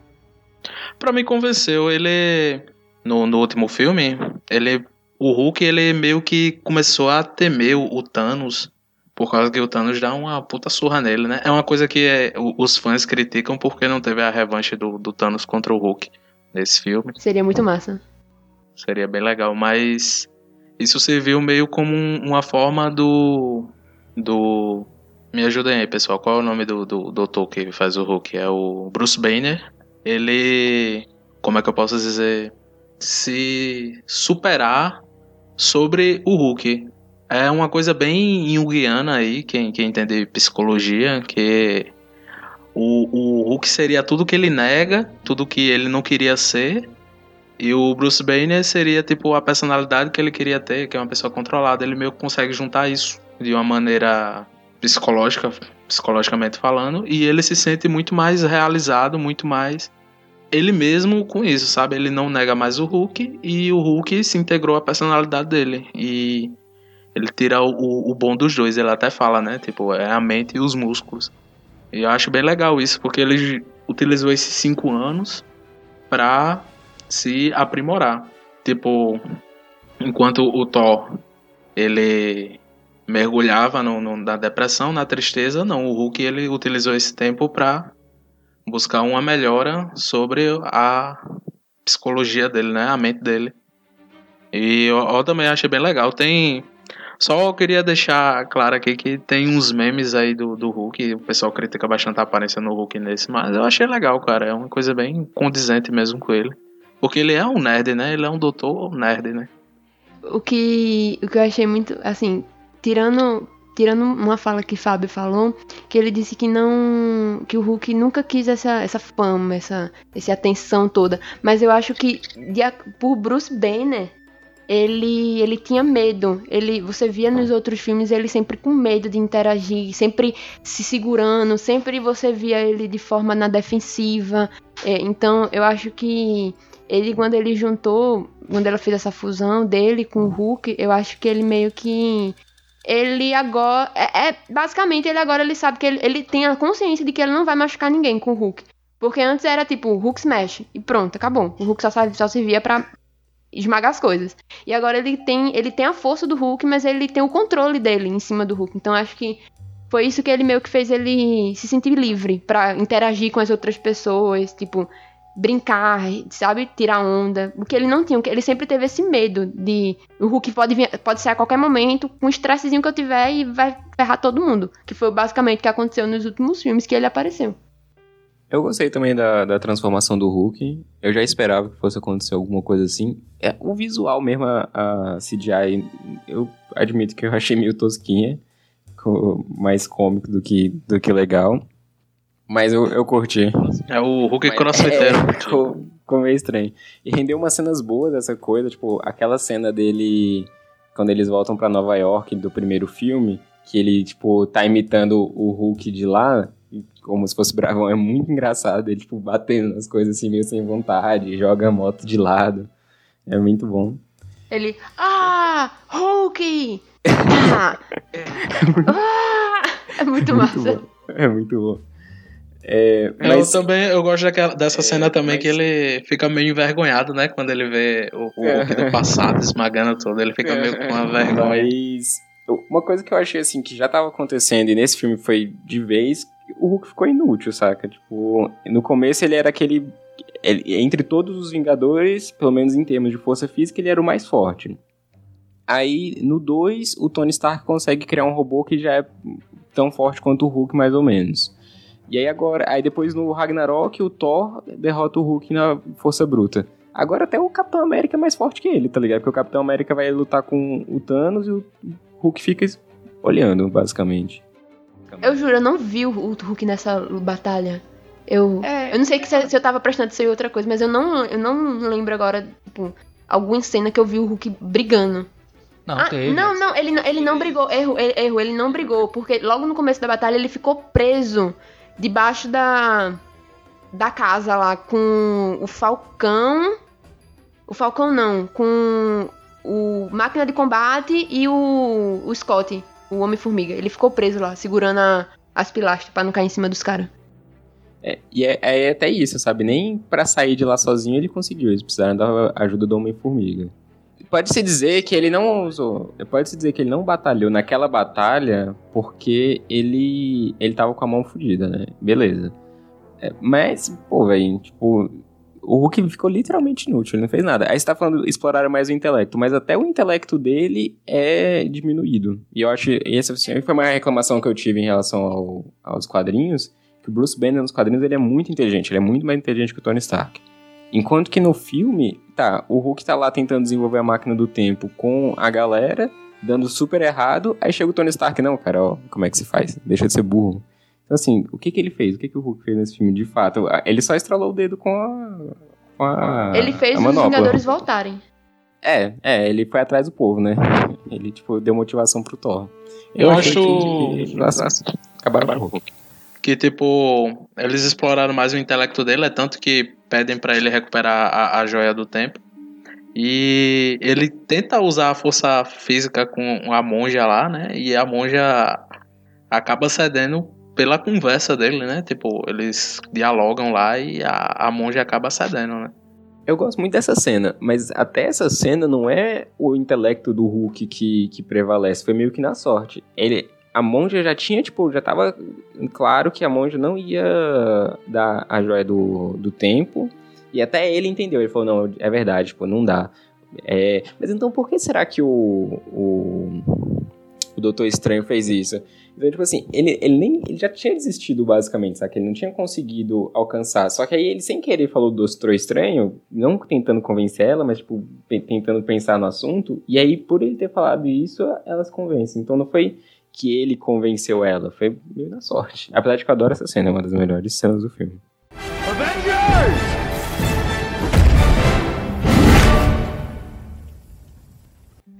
Pra mim convenceu, ele no, no último filme, ele o Hulk ele meio que começou a temer o, Thanos por causa que o Thanos dá uma puta surra nele, né? É uma coisa que é, os fãs criticam porque não teve a revanche do, do Thanos contra o Hulk nesse filme. Seria muito massa. Seria bem legal, mas isso serviu meio como um, uma forma do do me ajudem aí, pessoal. Qual é o nome do, do doutor que faz o Hulk? É o Bruce Banner. Ele como é que eu posso dizer? se superar sobre o Hulk. É uma coisa bem junguiana aí, quem, quem entende psicologia, que o, o Hulk seria tudo que ele nega, tudo que ele não queria ser. E o Bruce Banner seria tipo a personalidade que ele queria ter, que é uma pessoa controlada. Ele meio que consegue juntar isso de uma maneira psicológica, psicologicamente falando, e ele se sente muito mais realizado, muito mais ele mesmo com isso, sabe? Ele não nega mais o Hulk e o Hulk se integrou à personalidade dele e ele tira o, o bom dos dois. Ele até fala, né? Tipo, é a mente e os músculos. E eu acho bem legal isso, porque ele utilizou esses cinco anos pra se aprimorar. Tipo, enquanto o Thor ele mergulhava no, no, na depressão, na tristeza, não. O Hulk ele utilizou esse tempo para buscar uma melhora sobre a psicologia dele, né? A mente dele. E eu, eu também achei bem legal. Tem só queria deixar claro aqui que tem uns memes aí do, do Hulk, o pessoal critica bastante a aparência no Hulk nesse, mas eu achei legal, cara. É uma coisa bem condizente mesmo com ele. Porque ele é um nerd, né? Ele é um doutor nerd, né? O que, o que eu achei muito, assim, tirando tirando uma fala que Fábio falou, que ele disse que não. que o Hulk nunca quis essa, essa fama, essa, essa atenção toda. Mas eu acho que de, por Bruce Banner, ele, ele tinha medo. Ele, você via nos outros filmes ele sempre com medo de interagir, sempre se segurando, sempre você via ele de forma na defensiva. É, então eu acho que ele, quando ele juntou, quando ela fez essa fusão dele com o Hulk, eu acho que ele meio que ele agora é, é, basicamente ele agora ele sabe que ele, ele tem a consciência de que ele não vai machucar ninguém com o Hulk. Porque antes era tipo, o Hulk smash e pronto, acabou. O Hulk só, só servia para esmagar as coisas. E agora ele tem, ele tem a força do Hulk, mas ele tem o controle dele em cima do Hulk. Então acho que foi isso que ele meio que fez ele se sentir livre para interagir com as outras pessoas, tipo, brincar, sabe, tirar onda. O que ele não tinha, ele sempre teve esse medo de o Hulk pode vir, pode ser a qualquer momento, com o estressezinho que eu tiver e vai ferrar todo mundo, que foi basicamente o que aconteceu nos últimos filmes que ele apareceu. Eu gostei também da, da transformação do Hulk. Eu já esperava que fosse acontecer alguma coisa assim. É, o visual mesmo, a, a CGI, eu admito que eu achei meio tosquinha. Mais cômico do que, do que legal. Mas eu, eu curti. É o Hulk crossfiteiro. É, ficou, ficou meio estranho. E rendeu umas cenas boas dessa coisa, tipo, aquela cena dele quando eles voltam para Nova York do primeiro filme, que ele, tipo, tá imitando o Hulk de lá, como se fosse bravão. É muito engraçado ele, tipo, batendo nas coisas assim, meio sem vontade, joga a moto de lado. É muito bom. Ele, ah, Hulk! Ah, ah, é muito, muito massa. Bom. É muito bom. É, mas... Eu também eu gosto daquela, dessa é, cena também mas... que ele fica meio envergonhado, né? Quando ele vê o, o Hulk do passado esmagando tudo, ele fica meio com uma vergonha. Mas uma coisa que eu achei assim que já tava acontecendo e nesse filme foi de vez o Hulk ficou inútil, saca? Tipo, no começo ele era aquele. Ele, entre todos os Vingadores, pelo menos em termos de força física, ele era o mais forte. Aí, no 2, o Tony Stark consegue criar um robô que já é tão forte quanto o Hulk, mais ou menos. E aí agora, aí depois no Ragnarok, o Thor derrota o Hulk na força bruta. Agora até o Capitão América é mais forte que ele, tá ligado? Porque o Capitão América vai lutar com o Thanos e o Hulk fica olhando, basicamente. Eu juro, eu não vi o Hulk nessa batalha. Eu, é, eu não sei que se, se, eu tava prestando atenção em outra coisa, mas eu não, eu não lembro agora, tipo, alguma cena que eu vi o Hulk brigando. Não, ah, teve. Não, não, ele, ele não brigou. Erro, erro, ele não brigou, porque logo no começo da batalha ele ficou preso debaixo da da casa lá com o Falcão. O Falcão não, com o Máquina de Combate e o, o Scott o Homem-Formiga. Ele ficou preso lá, segurando a, as pilastras para não cair em cima dos caras. É, e é, é, até isso, sabe? Nem para sair de lá sozinho ele conseguiu. Eles precisaram da ajuda do Homem-Formiga. Pode-se dizer que ele não usou. Pode-se dizer que ele não batalhou naquela batalha porque ele. ele tava com a mão fodida, né? Beleza. É, mas, pô, velho, tipo, o Hulk ficou literalmente inútil, ele não fez nada. Aí você tá falando explorar mais o intelecto, mas até o intelecto dele é diminuído. E eu acho, essa assim, foi uma reclamação que eu tive em relação ao, aos quadrinhos, que o Bruce Banner nos quadrinhos ele é muito inteligente, ele é muito mais inteligente que o Tony Stark. Enquanto que no filme, tá, o Hulk tá lá tentando desenvolver a máquina do tempo com a galera, dando super errado, aí chega o Tony Stark, não, cara, ó, como é que se faz? Deixa de ser burro. Então, assim, o que que ele fez? O que que o Hulk fez nesse filme de fato? Ele só estralou o dedo com a. Com a Ele fez a os. Vingadores voltarem. É, é, ele foi atrás do povo, né? Ele, tipo, deu motivação pro Thor. Eu achei acho- que- nossa, acabaram com o Hulk. Que, tipo, eles exploraram mais o intelecto dele, é tanto que pedem pra ele recuperar a, a joia do tempo. E ele tenta usar a força física com a monja lá, né? E a monja acaba cedendo pela conversa dele, né? Tipo, eles dialogam lá e a, a monja acaba cedendo, né? Eu gosto muito dessa cena, mas até essa cena não é o intelecto do Hulk que, que prevalece, foi meio que na sorte. Ele, a monja já tinha, tipo, já tava claro que a monja não ia dar a joia do, do tempo, e até ele entendeu, ele falou, não, é verdade, tipo, não dá. É, mas então por que será que o, o, o Doutor Estranho fez isso? Então, tipo assim, ele, ele nem ele já tinha desistido, basicamente, sabe? Ele não tinha conseguido alcançar. Só que aí ele, sem querer, falou do Doutor Estranho, não tentando convencer ela, mas, tipo, tentando pensar no assunto. E aí, por ele ter falado isso, ela se convence. Então não foi que ele convenceu ela, foi meio na sorte. Apesar de que eu adoro essa cena, é uma das melhores cenas do filme.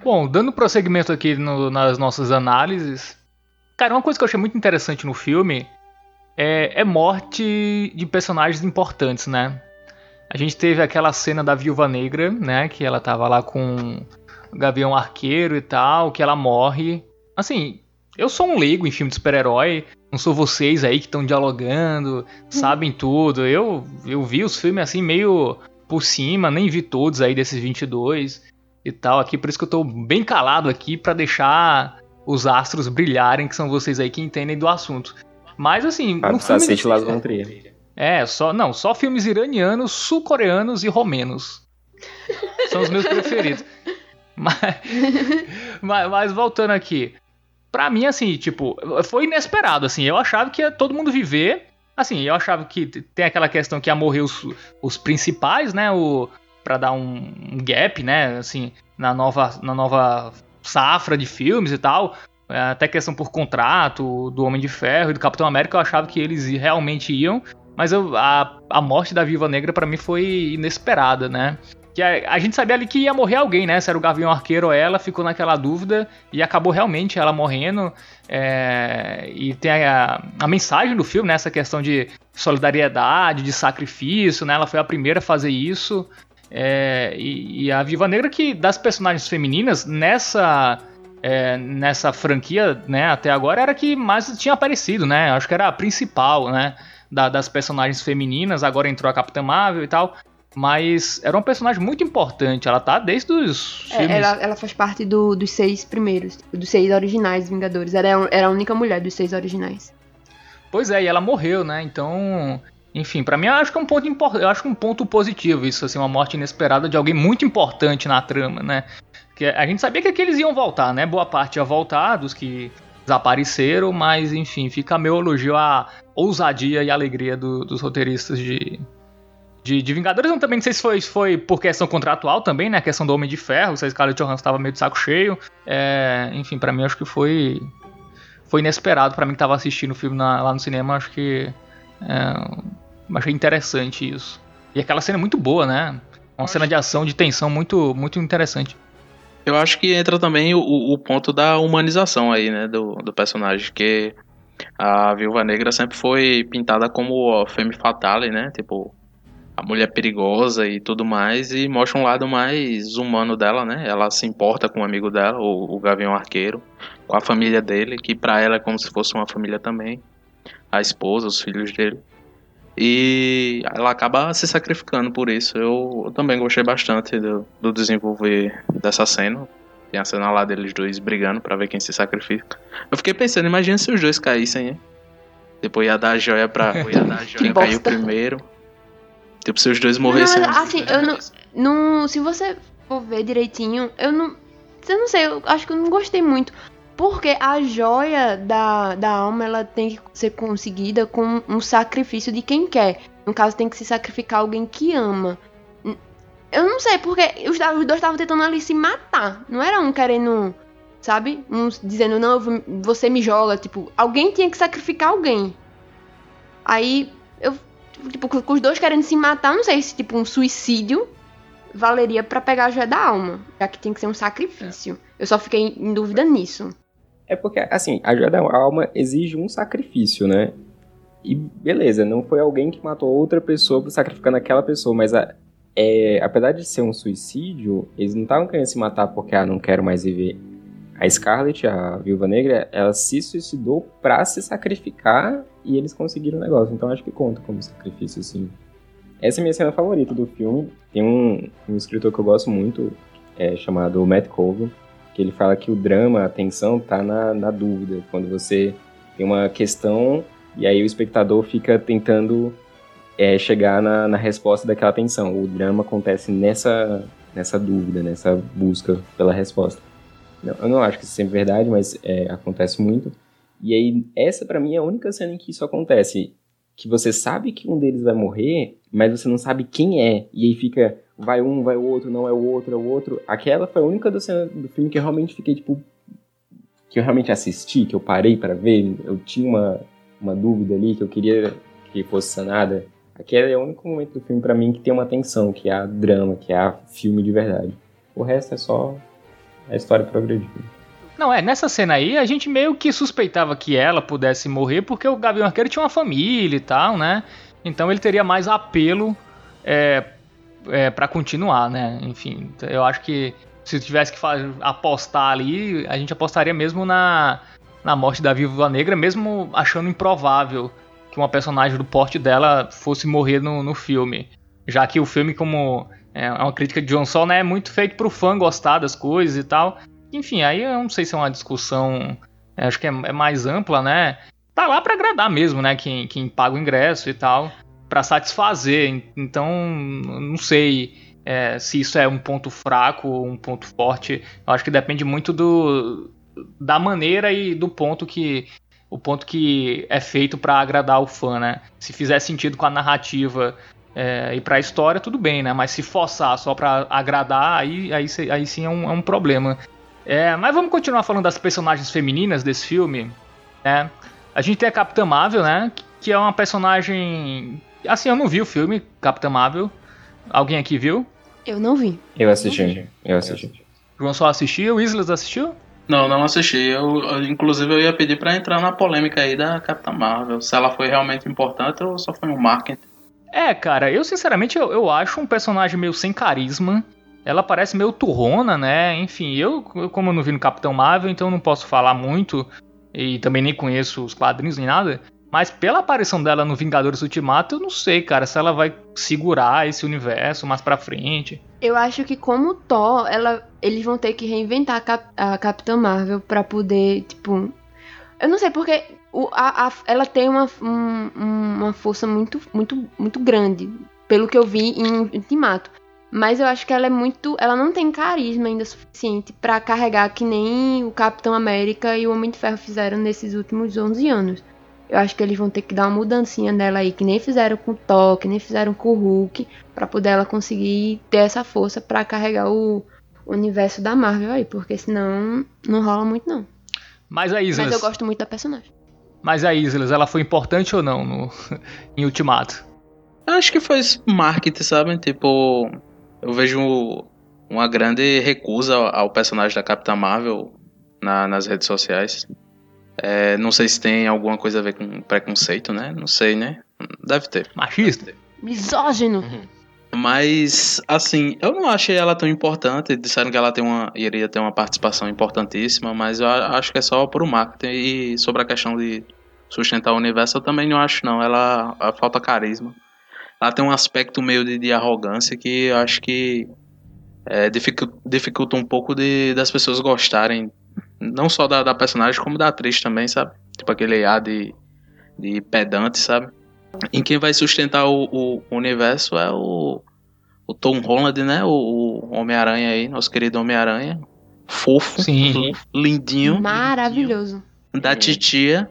Bom, dando prosseguimento aqui no- nas nossas análises, cara, uma coisa que eu achei muito interessante no filme é, é morte de personagens importantes, né? A gente teve aquela cena da Viúva Negra, né? Que ela tava lá com o Gavião Arqueiro e tal, que ela morre. Assim, eu sou um leigo em filme de super-herói, não sou vocês aí que estão dialogando, sabem tudo. Eu, eu vi os filmes assim meio por cima, nem vi todos aí desses 22 e tal aqui, por isso que eu tô bem calado aqui pra deixar os astros brilharem, que são vocês aí que entendem do assunto. Mas assim, Ah, no filme Las Von Trier. é, só não, só filmes iranianos, sul-coreanos e romenos. São os meus preferidos. Mas, mas, mas voltando aqui, Pra mim assim, tipo, foi inesperado assim. Eu achava que ia todo mundo viver, assim, eu achava que tem aquela questão que ia morrer os, os principais, né, o para dar um, gap, né, assim, na nova na nova safra de filmes e tal. É, até questão por contrato do Homem de Ferro e do Capitão América, eu achava que eles realmente iam, mas eu, a, a morte da Viúva Negra pra mim foi inesperada, né? Que a, a gente sabia ali que ia morrer alguém, né? Se era o Gavião Arqueiro ou ela, ficou naquela dúvida e acabou realmente ela morrendo. é, e tem a, a mensagem do filme, né? Essa questão de solidariedade, de sacrifício, né? Ela foi a primeira a fazer isso. É, e, e a Viúva Negra, que das personagens femininas, nessa é, nessa franquia, né, até agora, era a que mais tinha aparecido, né? Acho que era a principal, né? da- das personagens femininas, agora entrou a Capitã Marvel e tal. Mas era um personagem muito importante. Ela tá desde os É, filmes. ela, ela faz parte do- dos seis primeiros, dos seis originais Vingadores. Era, era a única mulher dos seis originais. Pois é, e ela morreu, né? Então, enfim, pra mim eu acho que é um ponto importante, eu acho é um ponto positivo isso, assim, uma morte inesperada de alguém muito importante na trama, né? Que a gente sabia que aqueles iam voltar, né? Boa parte ia voltar dos que desapareceram, mas enfim, fica meu elogio à ousadia e alegria do- dos roteiristas de, de, de Vingadores. Eu também não sei se foi, foi por questão contratual também, né? A questão do Homem de Ferro, se a Scarlett Johansson estava meio de saco cheio. É, enfim, pra mim acho que foi foi inesperado pra mim que tava assistindo o filme na- lá no cinema, acho que é, achei interessante isso. E aquela cena é muito boa, né? Uma cena de ação, de tensão muito muito interessante. Eu acho que entra também o, o ponto da humanização aí, né, do, do personagem, que a Viúva Negra sempre foi pintada como a femme fatale, né, tipo, a mulher perigosa e tudo mais, e mostra um lado mais humano dela, né, ela se importa com o amigo dela, o, o Gavião Arqueiro, com a família dele, que pra ela é como se fosse uma família também, a esposa, os filhos dele. E ela acaba se sacrificando por isso. Eu, eu também gostei bastante do, do desenvolver dessa cena. Tem a cena lá deles dois brigando pra ver quem se sacrifica. Eu fiquei pensando, imagina se os dois caíssem, hein? Depois ia dar a joia pra ia dar a joia quem caiu primeiro. Tipo, se os dois morressem. Não, mas, assim, eu não, não. Se você for ver direitinho, eu não. Eu não sei, eu acho que eu não gostei muito. Porque a joia da, da alma ela tem que ser conseguida com um sacrifício de quem quer. No caso, tem que se sacrificar alguém que ama. Eu não sei, porque os, os dois estavam tentando ali se matar. Não era um querendo, sabe? Um dizendo, não, você me joga. Tipo, alguém tinha que sacrificar alguém. Aí eu, tipo, com os dois querendo se matar, não sei se tipo um suicídio valeria para pegar a joia da alma, já que tem que ser um sacrifício. Eu só fiquei em dúvida nisso. É porque, assim, a joia da alma exige um sacrifício, né? E beleza, não foi alguém que matou outra pessoa por sacrificar naquela pessoa, mas a, é, apesar de ser um suicídio, eles não estavam querendo se matar porque, ah, não quero mais viver. A Scarlett, a Viúva Negra, ela se suicidou pra se sacrificar e eles conseguiram o negócio. Então acho que conta como sacrifício, sim. Essa é a minha cena favorita do filme. Tem um, um escritor que eu gosto muito, é, chamado Matt Colville, que ele fala que o drama, a tensão, tá na, na dúvida. Quando você tem uma questão e aí o espectador fica tentando é, chegar na, na resposta daquela tensão. O drama acontece nessa, nessa dúvida, nessa busca pela resposta. Não, eu não acho que isso sempre verdade, mas é, acontece muito. E aí, essa para mim é a única cena em que isso acontece que você sabe que um deles vai morrer, mas você não sabe quem é. E aí fica, vai um, vai o outro, não é o outro, é o outro. Aquela foi a única do, do filme que eu realmente fiquei, tipo. Que eu realmente assisti, que eu parei para ver. Eu tinha uma, uma dúvida ali que eu queria que fosse sanada. Aquele é o único momento do filme para mim que tem uma tensão, que é a drama, que é a filme de verdade. O resto é só a história progredindo. Não, é, nessa cena aí a gente meio que suspeitava que ela pudesse morrer porque o Gavião Arqueiro tinha uma família e tal, né? Então ele teria mais apelo é, é, para continuar, né? Enfim, eu acho que se tivesse que apostar ali, a gente apostaria mesmo na, na morte da Viúva Negra, mesmo achando improvável que uma personagem do porte dela fosse morrer no, no filme. Já que o filme, como é uma crítica de John Sol, né, é muito feito pro fã gostar das coisas e tal. Enfim, aí eu não sei se é uma discussão, é, acho que é, é mais ampla, né? Tá lá para agradar mesmo, né? Quem, quem paga o ingresso e tal, para satisfazer. Então, não sei é, se isso é um ponto fraco ou um ponto forte. Eu acho que depende muito do, da maneira e do ponto que o ponto que é feito para agradar o fã, né? Se fizer sentido com a narrativa é, e para a história, tudo bem, né? Mas se forçar só para agradar, aí, aí, aí sim é um, é um problema. É, mas vamos continuar falando das personagens femininas desse filme. Né? A gente tem a Capitã Marvel, né? Que é uma personagem. Assim, eu não vi o filme Capitã Marvel. Alguém aqui viu? Eu não vi. Eu assisti. Eu assisti. João só assistiu? O Islas assistiu? Não, não assisti. Eu, eu, inclusive, eu ia pedir para entrar na polêmica aí da Capitã Marvel. Se ela foi realmente importante ou só foi um marketing. É, cara, eu sinceramente eu, eu acho um personagem meio sem carisma ela parece meio turrona, né? Enfim, eu, como eu não vi no Capitão Marvel, então não posso falar muito. E também nem conheço os quadrinhos nem nada. Mas pela aparição dela no Vingadores Ultimato, eu não sei, cara, se ela vai segurar esse universo mais pra frente. Eu acho que como Thor, ela, eles vão ter que reinventar a, Cap, a Capitã Marvel para poder, tipo... Eu não sei, porque o, a, a, ela tem uma, um, uma força muito, muito, muito grande, pelo que eu vi em Ultimato. Mas eu acho que ela é muito. Ela não tem carisma ainda suficiente para carregar que nem o Capitão América e o Homem de Ferro fizeram nesses últimos 11 anos. Eu acho que eles vão ter que dar uma mudancinha nela aí, que nem fizeram com o Thor, que nem fizeram com o Hulk, para poder ela conseguir ter essa força para carregar o universo da Marvel aí, porque senão não rola muito não. Mas a Islas. Mas eu gosto muito da personagem. Mas a Islas, ela foi importante ou não no em Ultimato? Acho que foi marketing, sabe? Tipo, eu vejo uma grande recusa ao personagem da Capitã Marvel na, nas redes sociais. É, não sei se tem alguma coisa a ver com preconceito, né? Não sei, né? Deve ter. Machista? Misógino. Uhum. Mas, assim, eu não achei ela tão importante. Disseram que ela tem uma, iria ter uma participação importantíssima, mas eu acho que é só por o marketing. E sobre a questão de sustentar o universo, eu também não acho, não. Ela, ela falta carisma ela tem um aspecto meio de, de arrogância que eu acho que é, dificulta, dificulta, um pouco de, das pessoas gostarem, não só da, da, personagem, como da atriz também, sabe? Tipo aquele ar de, de pedante, sabe? Em quem vai sustentar o, o universo é o, o Tom Holland, né? O, o Homem-Aranha aí, nosso querido Homem-Aranha. Fofo, Sim. lindinho. Maravilhoso. Da titia.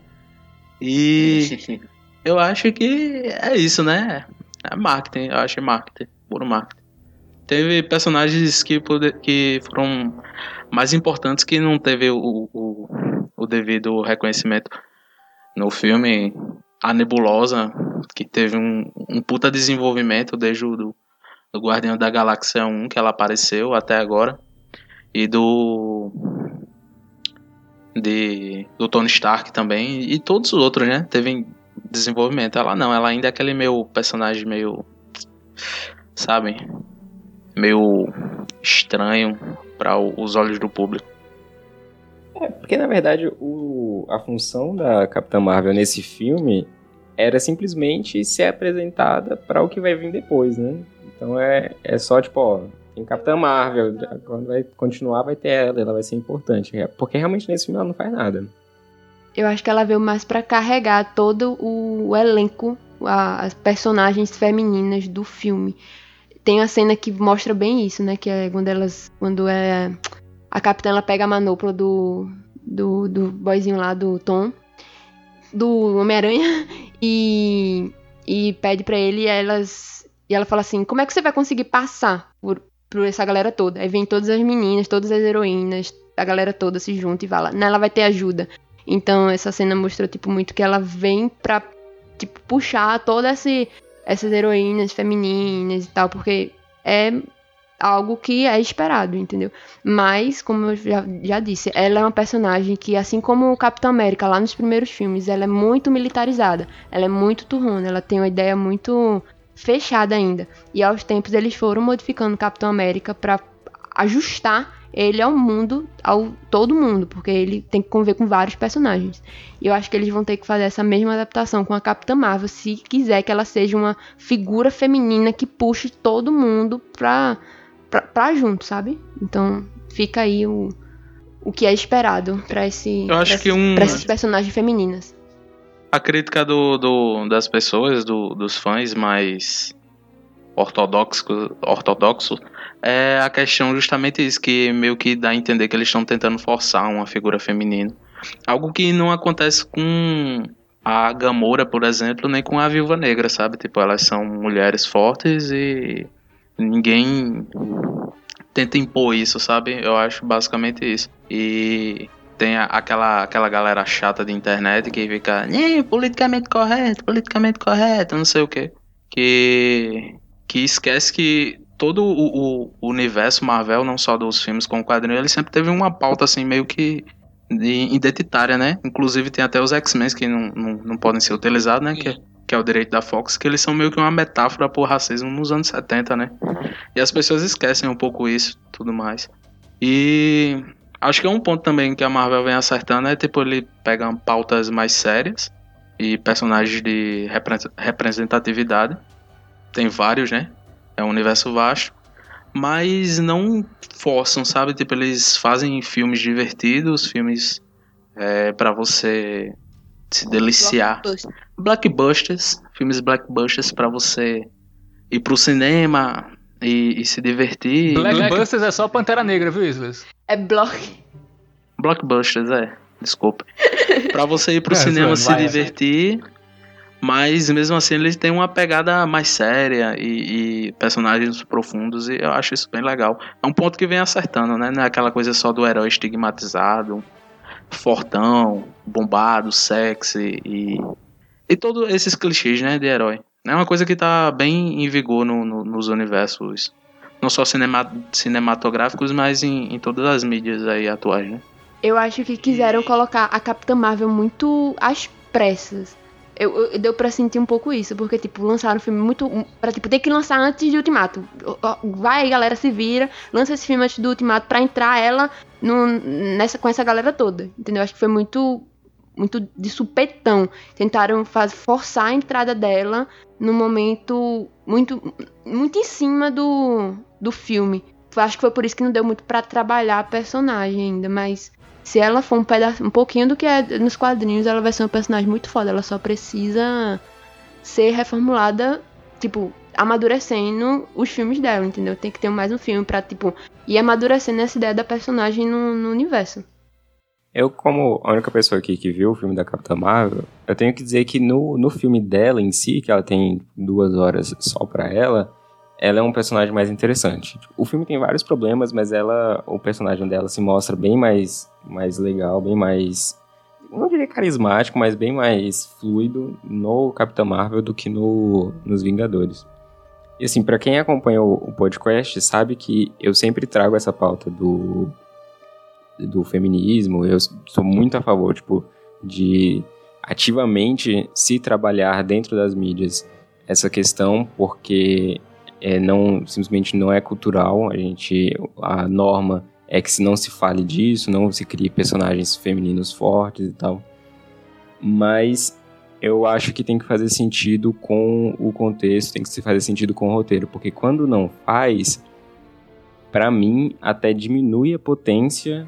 E eu acho que é isso, né? É marketing, eu acho marketing, puro marketing. Teve personagens que, que foram mais importantes que não teve o, o, o devido reconhecimento no filme. a Nebulosa, que teve um, um puta desenvolvimento desde o do, do Guardião da Galáxia 1, que ela apareceu até agora, e do de do Tony Stark também e todos os outros, né? Teve desenvolvimento. Ela não, ela ainda é aquele meu personagem meio sabe, meio estranho para os olhos do público. É, porque na verdade o, a função da Capitã Marvel nesse filme era simplesmente ser apresentada para o que vai vir depois, né? Então é, é só tipo, ó, tem Capitã Marvel, quando vai continuar vai ter ela, ela vai ser importante. É, porque realmente nesse filme ela não faz nada. Eu acho que ela veio mais para carregar todo o, o elenco, a, as personagens femininas do filme. Tem a cena que mostra bem isso, né? Que é quando elas. Quando é. A capitã ela pega a manopla do. Do, do boyzinho lá, do Tom. Do Homem-Aranha. E. E pede para ele e elas. E ela fala assim: Como é que você vai conseguir passar por, por essa galera toda? Aí vem todas as meninas, todas as heroínas, a galera toda se junta e fala: Não, ela vai ter ajuda. Então essa cena mostrou, tipo, muito que ela vem pra, tipo, puxar toda esse, essas heroínas femininas e tal, porque é algo que é esperado, entendeu? Mas, como eu já, já disse, ela é uma personagem que, assim como o Capitão América lá nos primeiros filmes, ela é muito militarizada, ela é muito turrona, ela tem uma ideia muito fechada ainda. E aos tempos eles foram modificando o Capitão América para ajustar ele ao mundo, ao todo mundo, porque ele tem que conviver com vários personagens. E eu acho que eles vão ter que fazer essa mesma adaptação com a Capitã Marvel, se quiser que ela seja uma figura feminina que puxe todo mundo pra, pra, pra junto, sabe? Então fica aí o, o que é esperado para esse pra, um... pra essas personagens femininas. A crítica do, do das pessoas, do, dos fãs mais ortodoxos, ortodoxo é a questão justamente isso, que meio que dá a entender que eles estão tentando forçar uma figura feminina. Algo que não acontece com a Gamora, por exemplo, nem com a Viúva Negra, sabe? Tipo, elas são mulheres fortes e ninguém tenta impor isso, sabe? Eu acho basicamente isso. E tem aquela, aquela galera chata de internet que fica politicamente correto, politicamente correto, não sei o que. Que, que esquece que todo o, o, universo Marvel, não só dos filmes com o quadrinho, ele sempre teve uma pauta assim meio que identitária, né? Inclusive tem até os X-Men que não, não, não, podem ser utilizados, né? Que, que é o direito da Fox, que eles são meio que uma metáfora por racismo nos anos 70, né? E as pessoas esquecem um pouco isso tudo mais. E acho que é um ponto também que a Marvel vem acertando é tipo ele pega pautas mais sérias e personagens de representatividade. Tem vários, né? É um universo vasto. Mas não forçam, sabe? Tipo, eles fazem filmes divertidos, filmes é, para você se deliciar. Blockbusters. Blockbusters, filmes blockbusters para você ir pro cinema e, e se divertir. Blockbusters é só Pantera Negra, viu, Islas? É block. Blockbusters, é. Desculpa. Pra você ir pro é, cinema se divertir mas mesmo assim ele tem uma pegada mais séria e, e, personagens profundos e eu acho isso bem legal. É um ponto que vem acertando, né? Não é aquela coisa só do herói estigmatizado, fortão, bombado, sexy e, e todos esses clichês, né, de herói. É uma coisa que tá bem em vigor no, no, nos universos, não só cinema, cinematográficos, mas em, em todas as mídias aí atuais, né? Eu acho que quiseram colocar a Capitã Marvel muito às pressas eu, eu, deu pra sentir um pouco isso, porque, tipo, lançaram um filme muito. Pra, tipo, ter que lançar antes de Ultimato. Vai galera, se vira, lança esse filme antes do Ultimato pra entrar ela no, nessa, com essa galera toda. Entendeu? Acho que foi muito. Muito de supetão. Tentaram faz, forçar a entrada dela no momento muito, muito em cima do, do filme. Acho que foi por isso que não deu muito para trabalhar a personagem ainda, mas se ela for um pedaço, um pouquinho do que é nos quadrinhos, ela vai ser um personagem muito foda. Ela só precisa ser reformulada, tipo, amadurecendo os filmes dela, entendeu? Tem que ter mais um filme pra, tipo, ir amadurecendo essa ideia da personagem no, no universo. Eu, como a única pessoa aqui que viu o filme da Capitã Marvel, eu tenho que dizer que no, no filme dela em si, que ela tem duas horas só pra ela, ela é um personagem mais interessante. O filme tem vários problemas, mas ela, o personagem dela se mostra bem mais, mais legal, bem mais não diria carismático, mas bem mais fluido no Capitão Marvel do que no, nos Vingadores. E assim, para quem acompanhou o podcast, sabe que eu sempre trago essa pauta do, do feminismo. Eu sou muito a favor, tipo, de ativamente se trabalhar dentro das mídias essa questão, porque é, não simplesmente não é cultural. A gente a norma é que se não se fale disso, não se crie personagens femininos fortes e tal. Mas eu acho que tem que fazer sentido com o contexto, tem que se fazer sentido com o roteiro, porque quando não faz, para mim até diminui a potência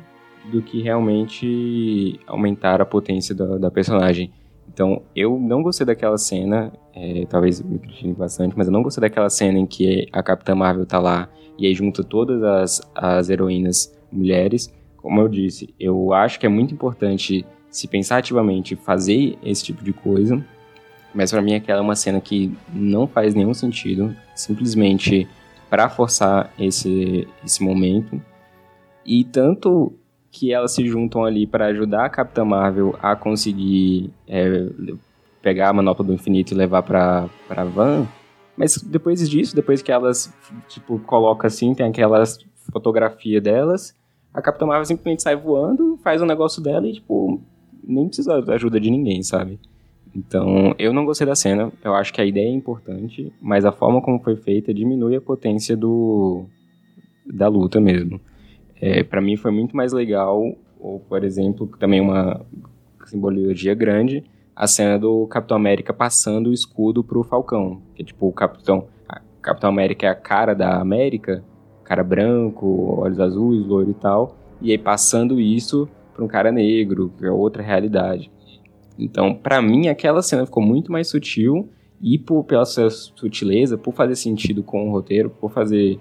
do que realmente aumentar a potência da, da personagem. Então, eu não gostei daquela cena, é, talvez me critique bastante, mas eu não gostei daquela cena em que a Capitã Marvel tá lá e aí junta todas as, as heroínas mulheres. Como eu disse, eu acho que é muito importante se pensar ativamente fazer esse tipo de coisa, mas para mim aquela é uma cena que não faz nenhum sentido, simplesmente para forçar esse, esse momento. E tanto que elas se juntam ali para ajudar a Capitã Marvel a conseguir é, pegar a manopla do infinito e levar para para Van. Mas depois disso, depois que elas tipo coloca assim, tem aquelas fotografia delas, a Capitã Marvel simplesmente sai voando, faz o um negócio dela e tipo nem precisa da ajuda de ninguém, sabe? Então, eu não gostei da cena. Eu acho que a ideia é importante, mas a forma como foi feita diminui a potência do da luta mesmo. É, para mim foi muito mais legal, ou por exemplo, também uma simbologia grande, a cena do Capitão América passando o escudo pro Falcão. Que tipo, o Capitão, Capitão América é a cara da América, cara branco, olhos azuis, loiro e tal, e aí passando isso para um cara negro, que é outra realidade. Então, para mim, aquela cena ficou muito mais sutil e por, pela sua sutileza, por fazer sentido com o roteiro, por fazer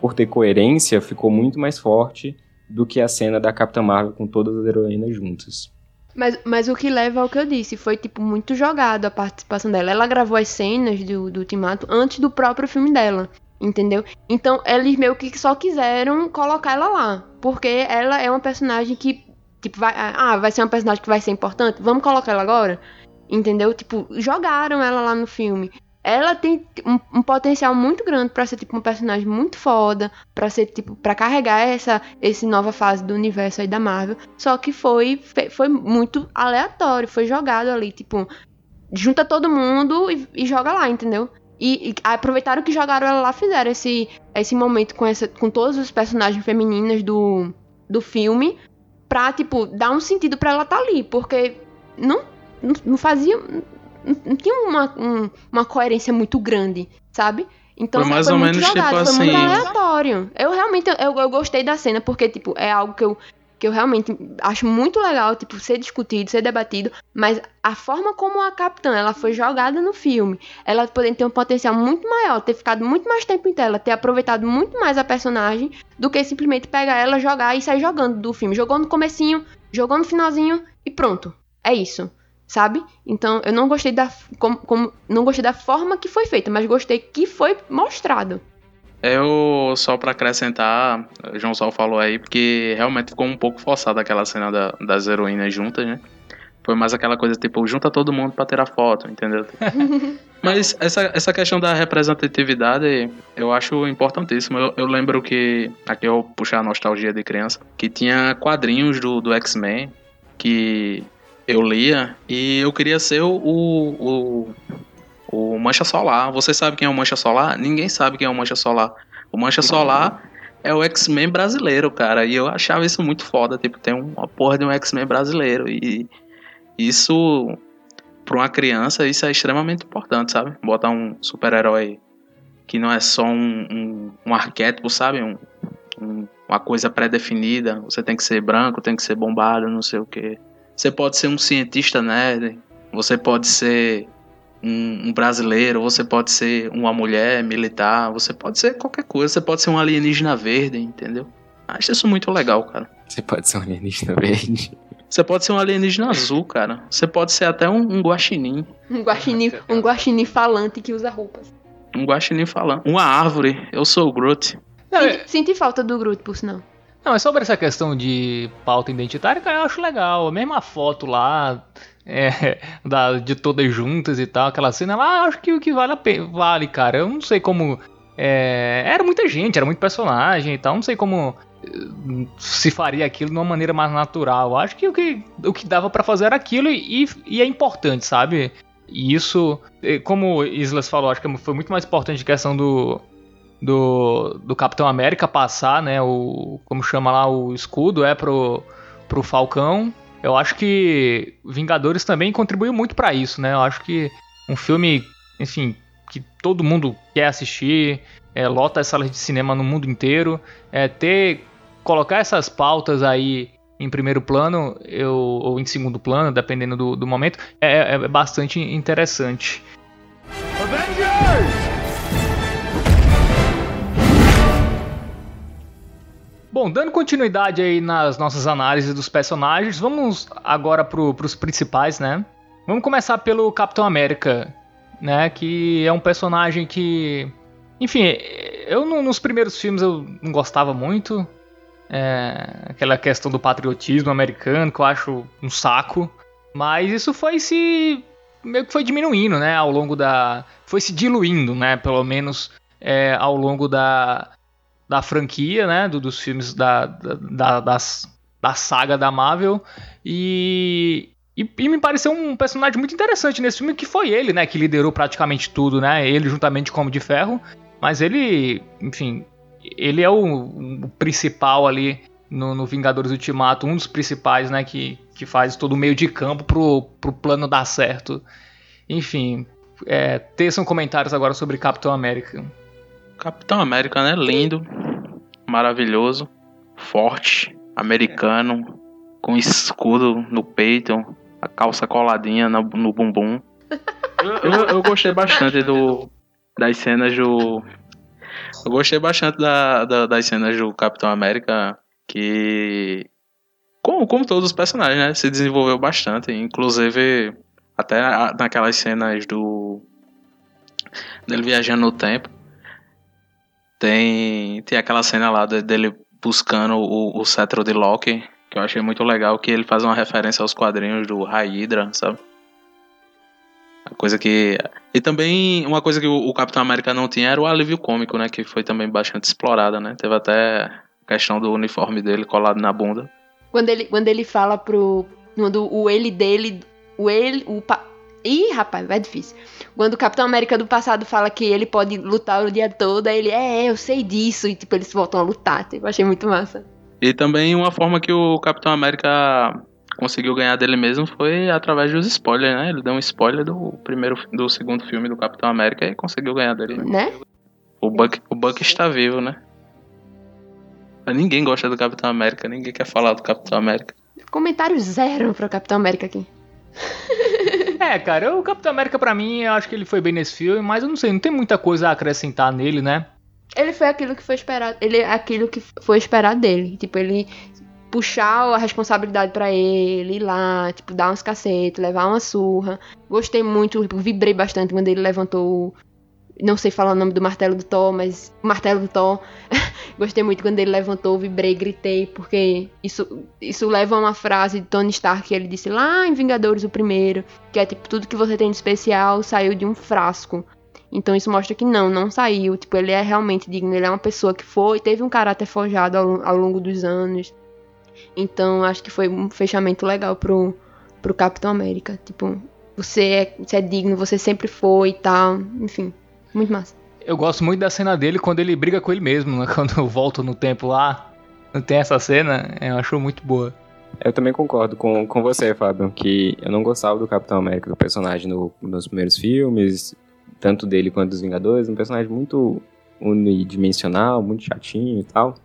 por ter coerência, ficou muito mais forte do que a cena da Capitã Marvel com todas as heroínas juntas. Mas, mas o que leva ao que eu disse, foi tipo muito jogado a participação dela. Ela gravou as cenas do, do Ultimato antes do próprio filme dela, entendeu? Então eles meio que só quiseram colocar ela lá, porque ela é uma personagem que tipo vai, ah, vai ser uma personagem que vai ser importante, vamos colocar ela agora. Entendeu? Tipo, jogaram ela lá no filme ela tem um, um potencial muito grande para ser tipo um personagem muito foda, para ser tipo para carregar essa esse nova fase do universo aí da Marvel. Só que foi foi muito aleatório, foi jogado ali, tipo, junta todo mundo e, e joga lá, entendeu? E, e, aproveitaram que jogaram ela lá, fizeram esse esse momento com essa com todos os personagens femininas do do filme pra, tipo, dar um sentido para ela estar tá ali, porque não, não fazia não tinha uma, um, uma coerência muito grande, sabe? Então foi mais foi ou menos jogado, tipo foi assim. muito aleatório. Eu realmente eu, eu gostei da cena porque tipo é algo que eu que eu realmente acho muito legal, tipo, ser discutido, ser debatido, mas a forma como a Capitã, ela foi jogada no filme, ela poderia ter um potencial muito maior, ter ficado muito mais tempo em tela, ter aproveitado muito mais a personagem, do que simplesmente pegar ela, jogar e sair jogando do filme. Jogou no comecinho, jogou no finalzinho e pronto. É isso sabe? Então eu não gostei da como, como, não gostei da forma que foi feita, mas gostei que foi mostrado. Eu só para acrescentar, o João Sol falou aí porque realmente ficou um pouco forçada aquela cena da, das heroínas juntas, né? Foi mais aquela coisa tipo, junta todo mundo para tirar foto, entendeu? Mas essa, essa questão da representatividade eu acho importantíssimo. Eu, eu lembro que, aqui eu puxar a nostalgia de criança, que tinha quadrinhos do, do X-Men que eu lia e eu queria ser o, o, o, Mancha Solar. Você sabe quem é o Mancha Solar? Ninguém sabe quem é o Mancha Solar. O Mancha Solar é o X-Men brasileiro, cara. E eu achava isso muito foda. Tipo, tem uma porra de um X-Men brasileiro. E isso, pra uma criança, isso é extremamente importante, sabe? Botar um super-herói que não é só um, um, um arquétipo, sabe? Um, um, uma coisa pré-definida. Você tem que ser branco, tem que ser bombado, não sei o que. Você pode ser um cientista nerd, você pode ser um, um, brasileiro, você pode ser uma mulher militar, você pode ser qualquer coisa, você pode ser um alienígena verde, entendeu? Acho isso muito legal, cara. Você pode ser um alienígena verde. Você pode ser um alienígena azul, cara. Você pode ser até um, um guaxinim. Um guaxinim, um guaxinim falante que usa roupas. Um guaxinim falante. Uma árvore. Eu sou o Groot. Senti, senti falta do Groot, por sinal. Não, é sobre essa questão de pauta identitária, cara, eu acho legal. A mesma foto lá, é, da, de todas juntas e tal, aquela cena lá, acho que o que vale vale, cara. Eu não sei como. É, era muita gente, era muito personagem e tal, não sei como eh, se faria aquilo de uma maneira mais natural. Acho que o que, o que dava para fazer era aquilo e, e, é importante, sabe? E isso, eh, como Islas falou, acho que foi muito mais importante a questão do, do, do Capitão América passar, né? O, como chama lá, o escudo, é pro, pro Falcão eu acho que Vingadores também contribuiu muito para isso, né? Eu acho que um filme, enfim, que todo mundo quer assistir, é, lota as salas de cinema no mundo inteiro, é, ter colocar essas pautas aí em primeiro plano eu, ou em segundo plano, dependendo do, do momento, é, é, é bastante interessante. Avengers! Bom, dando continuidade aí nas nossas análises dos personagens, vamos agora para os principais, né? Vamos começar pelo Capitão América, né? Que é um personagem que, enfim, eu nos primeiros filmes eu não gostava muito. É, aquela questão do patriotismo americano que eu acho um saco. Mas isso foi se meio que foi diminuindo, né? Ao longo da, foi se diluindo, né? Pelo menos é, ao longo da da franquia, né? Do, dos filmes da, da, das, da saga da Marvel. E, e, e, me pareceu um personagem muito interessante nesse filme, que foi ele, né? Que liderou praticamente tudo, né? Ele juntamente com o de Ferro. Mas ele, enfim, ele é o, o principal ali no, no, Vingadores Ultimato, um dos principais, né? Que, que faz todo o meio de campo pro, pro plano dar certo. Enfim, é, teçam comentários agora sobre Capitão América. Capitão América, né? Lindo, maravilhoso, forte, americano, com escudo no peito, a calça coladinha no, no bumbum. Eu, eu, gostei bastante do das cenas do. Eu gostei bastante da, da, das cenas do Capitão América que. Como, como todos os personagens, né? Se desenvolveu bastante. Inclusive, até naquelas cenas do. dele viajando no tempo. Tem, tem aquela cena lá dele buscando o, o cetro de Loki, que eu achei muito legal, que ele faz uma referência aos quadrinhos do Hydra, sabe? A coisa que. E também uma coisa que o, o, Capitão América não tinha era o alívio cômico, né? Que foi também bastante explorada, né? Teve até a questão do uniforme dele colado na bunda. Quando ele, quando ele fala pro. Quando o ele dele. O ele. O, Ih, rapaz, vai difícil. Quando o Capitão América do passado fala que ele pode lutar o dia todo, aí ele, é, é, eu sei disso. E tipo, eles voltam a lutar. Tipo, eu achei muito massa. E também uma forma que o Capitão América conseguiu ganhar dele mesmo foi através dos spoilers, né? Ele deu um spoiler do primeiro, do segundo filme do Capitão América e conseguiu ganhar dele. Né? O Buck, o Buck está vivo, né? Ninguém gosta do Capitão América, ninguém quer falar do Capitão América. Comentário zero pro Capitão América aqui. É, cara, o Capitão América para mim, eu acho que ele foi bem nesse filme, mas eu não sei, não tem muita coisa a acrescentar nele, né? Ele foi aquilo que foi esperado, ele é aquilo que foi esperado dele, tipo, ele puxar a responsabilidade para ele, ir lá, tipo, dar uns cacetes, levar uma surra. Gostei muito, tipo, vibrei bastante quando ele levantou não sei falar o nome do martelo do Thor, mas martelo do Thor. Gostei muito quando ele levantou, vibrei, gritei, porque isso, isso leva a uma frase de Tony Stark que ele disse lá em Vingadores o primeiro, que é tipo, tudo que você tem de especial saiu de um frasco. Então isso mostra que não, não saiu. Tipo, ele é realmente digno, ele é uma pessoa que foi, teve um caráter forjado ao, ao longo dos anos. Então acho que foi um fechamento legal pro, pro Capitão América. Tipo, você é, você é digno, você sempre foi e tal, enfim. Muito massa. Eu gosto muito da cena dele quando ele briga com ele mesmo, né? Quando eu volto no tempo lá. Não tem essa cena, eu acho muito boa. Eu também concordo com, com você, Fábio, que eu não gostava do Capitão América, do personagem no, nos primeiros filmes, tanto dele quanto dos Vingadores, um personagem muito unidimensional, muito chatinho e tal.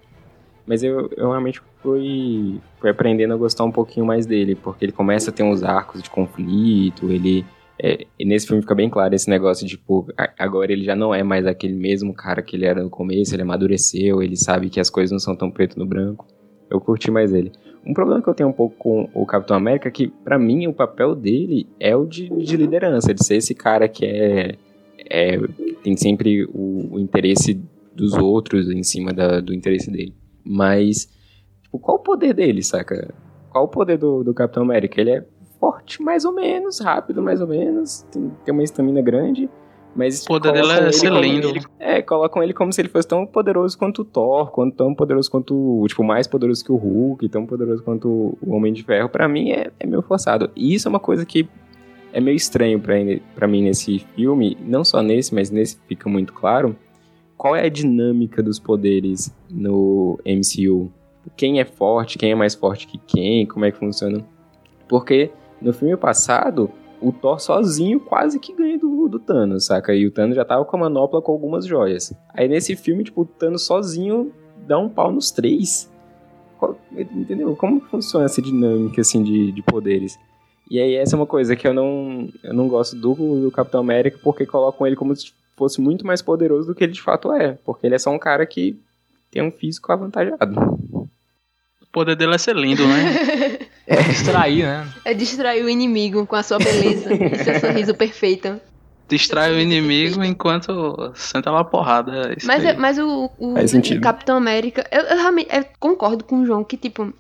Mas eu, eu realmente fui, fui aprendendo a gostar um pouquinho mais dele, porque ele começa a ter uns arcos de conflito, ele é, nesse filme fica bem claro esse negócio de, tipo, agora ele já não é mais aquele mesmo cara que ele era no começo, ele amadureceu, ele sabe que as coisas não são tão preto no branco. Eu curti mais ele. Um problema que eu tenho um pouco com o Capitão América é que, para mim, o papel dele é o de, de, liderança, de ser esse cara que é, é tem sempre o, o, interesse dos outros em cima da, do interesse dele. Mas Tipo, qual o poder dele, saca? Qual o poder do, do Capitão América? Ele é forte, mais ou menos, rápido, mais ou menos, tem, tem uma estamina grande. Mas o poder dele é. Ele, é, colocam ele como se ele fosse tão poderoso quanto o Thor, quanto, tão poderoso quanto, tipo, mais poderoso que o Hulk, tão poderoso quanto o Homem de Ferro. Para mim é, é meio forçado. E isso é uma coisa que é meio estranho para mim nesse filme, não só nesse, mas nesse fica muito claro. Qual é a dinâmica dos poderes no MCU? Quem é forte, quem é mais forte que quem, como é que funciona? Porque no filme passado, o Thor sozinho quase que ganha do, do Thanos, saca? E o Thanos já tava com a manopla com algumas joias. Aí nesse filme, tipo, o Thanos sozinho dá um pau nos três. Entendeu? Como funciona essa dinâmica, assim, de, de poderes? E aí essa é uma coisa que eu não, eu não gosto do, do Capitão América, porque colocam ele como se fosse muito mais poderoso do que ele de fato é. Porque ele é só um cara que tem um físico avantajado. O poder dele é ser lindo, né? É distrair, né? É distrair o inimigo com a sua beleza e seu sorriso perfeito. Distrai o inimigo enquanto senta lá a porrada. É mas, é, mas o, o, o Capitão América, eu, eu realmente eu concordo com o João que, tipo,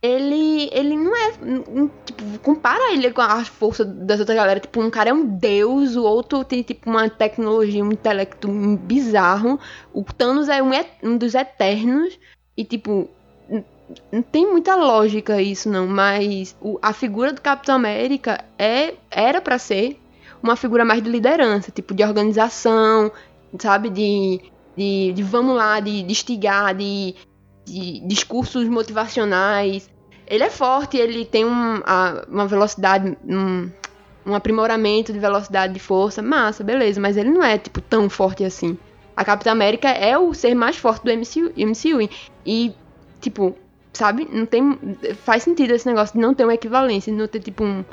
ele ele não é. Tipo, compara ele com a força das outras galera. Tipo, um cara é um deus, o outro tem, tipo, uma tecnologia, um intelecto bizarro. O Thanos é um, um dos eternos. E, tipo, não tem muita lógica isso, não, mas o, a figura do Capitão América é, era para ser uma figura mais de liderança, tipo de organização, sabe? De, de, de vamos lá, de, instigar, de, de discursos motivacionais. Ele é forte, ele tem um, a, uma velocidade, um, um aprimoramento de velocidade de força, massa, beleza, mas ele não é, tipo, tão forte assim. A Capitã América é o ser mais forte do MCU, MCU e, tipo, sabe? Não tem. Faz sentido esse negócio de não ter uma equivalência, de não ter tipo um.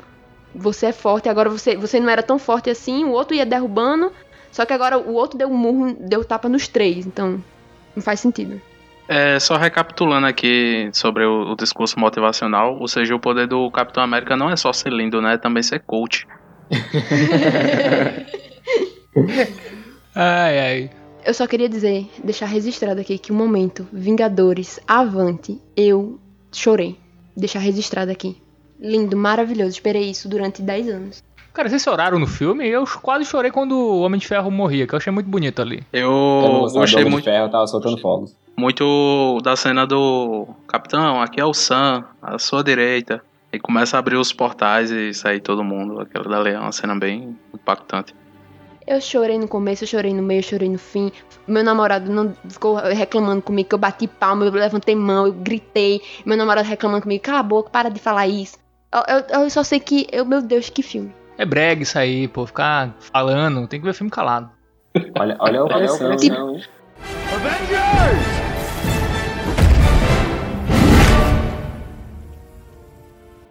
Você é forte, agora você, você não era tão forte assim, o outro ia derrubando, só que agora o outro deu um murro, deu tapa nos três, então não faz sentido. É, só recapitulando aqui sobre o, o, discurso motivacional, ou seja, o poder do Capitão América não é só ser lindo, né? É também ser coach. ai, ai. Eu só queria dizer, deixar registrado aqui que o momento Vingadores Avante, eu chorei. Deixar registrado aqui. Lindo, maravilhoso. Esperei isso durante 10 anos. Cara, vocês choraram no filme? Eu quase chorei quando o Homem de Ferro morria, que eu achei muito bonito ali. Eu, eu gostei muito. De Ferro tava soltando fogos. Muito da cena do Capitão, aqui é o Sam, à sua direita. E começa a abrir os portais e sair todo mundo. Aquela dali é uma cena bem impactante. Eu chorei no começo, eu chorei no meio, eu chorei no fim. Meu namorado não ficou reclamando comigo que eu bati palma, eu levantei mão, eu gritei. Meu namorado reclamando comigo, cala a boca, para de falar isso. Eu, eu, eu só sei que, eu, meu Deus, que filme. É brega isso aí, pô, ficar falando, tem que ver filme calado. Olha, olha o pressão, tipo... Avengers!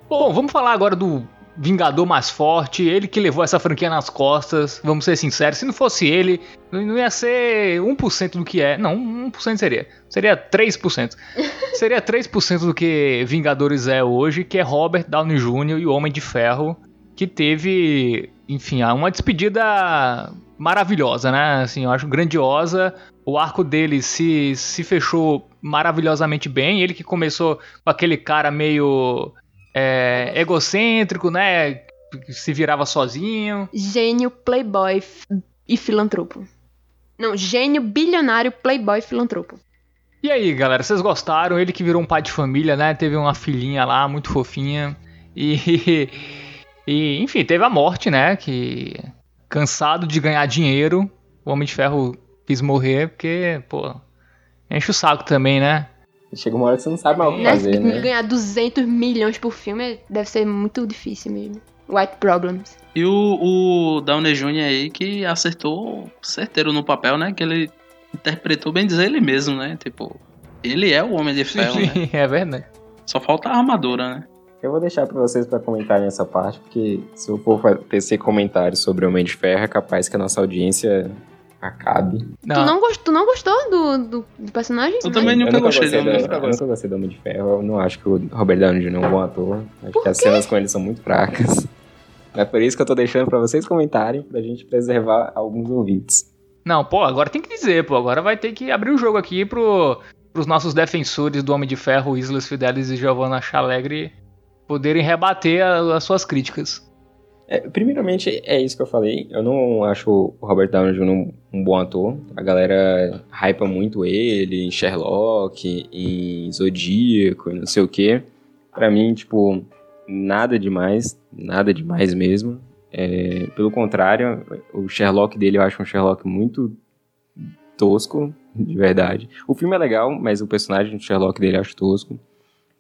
Bom, vamos falar agora do Vingador mais forte, ele que levou essa franquia nas costas, vamos ser sinceros, se não fosse ele, não ia ser 1% do que é, não, 1% seria, seria 3%. seria 3% do que Vingadores é hoje, que é Robert Downey Jr. e o Homem de Ferro, que teve, enfim, uma despedida maravilhosa, né? Assim, eu acho grandiosa. O arco dele se, se fechou maravilhosamente bem. Ele que começou com aquele cara meio é, egocêntrico, né? Se virava sozinho. Gênio, playboy e filantropo. Não, gênio, bilionário, playboy e filantropo. E aí, galera, vocês gostaram? Ele que virou um pai de família, né? Teve uma filhinha lá, muito fofinha. E, e enfim, teve a morte, né? Que cansado de ganhar dinheiro, o Homem de Ferro quis morrer porque, pô, enche o saco também, né? Chega uma hora que você não sabe mais o que né? fazer, né? Ganhar 200 milhões por filme deve ser muito difícil mesmo. White Problems. E o, o Downey Jr. aí que acertou certeiro no papel, né? Que ele interpretou bem dizer ele mesmo, né? Tipo, ele é o Homem de Ferro, Sim, né? é verdade. Só falta a armadura, né? Eu vou deixar para vocês para comentarem essa parte, porque se eu for tecer comentários sobre o Homem de Ferro, é capaz que a nossa audiência acabe. Não. Tu, não gost, tu não gostou do, do, do personagem? Eu também nunca, eu nunca gostei, do, Eu nunca gostei do Homem de Ferro. Eu não acho que o Robert Downey Jr. é um bom ator. Acho Por que as cenas com ele são muito fracas. É por isso que eu tô deixando pra vocês comentarem, pra gente preservar alguns ouvintes. Não, pô, agora tem que dizer, pô. Agora vai ter que abrir o jogo aqui pro, os nossos defensores do Homem de Ferro, Islas Fidelis e Giovanna Chalegre, poderem rebater a, as suas críticas. É, primeiramente, é isso que eu falei. Eu não acho o Robert Downey Jr. Um, um, bom ator. A galera hypa muito ele em Sherlock, em Zodíaco, não sei o quê. Pra mim, tipo, nada demais. Nada demais mesmo. É, pelo contrário, o Sherlock dele eu acho um Sherlock muito tosco, de verdade. O filme é legal, mas o personagem do Sherlock dele eu acho tosco.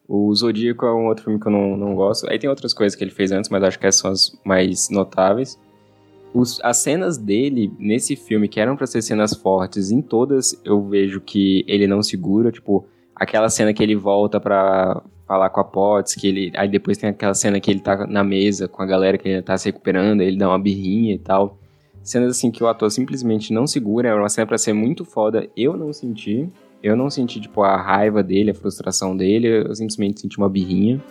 O Zodíaco é um outro filme que eu não, não gosto. Aí tem outras coisas que ele fez antes, mas acho que essas são as mais notáveis. Os, as cenas dele nesse filme, que eram para ser cenas fortes, em todas eu vejo que ele não segura. Tipo, aquela cena que ele volta pra falar com a Potts, que ele. Aí depois tem aquela cena que ele tá na mesa com a galera que ele tá se recuperando, ele dá uma birrinha e tal. Cenas assim que o ator simplesmente não segura, é uma cena pra ser muito foda, eu não senti. Eu não senti, tipo, a raiva dele, a frustração dele, eu simplesmente senti uma birrinha.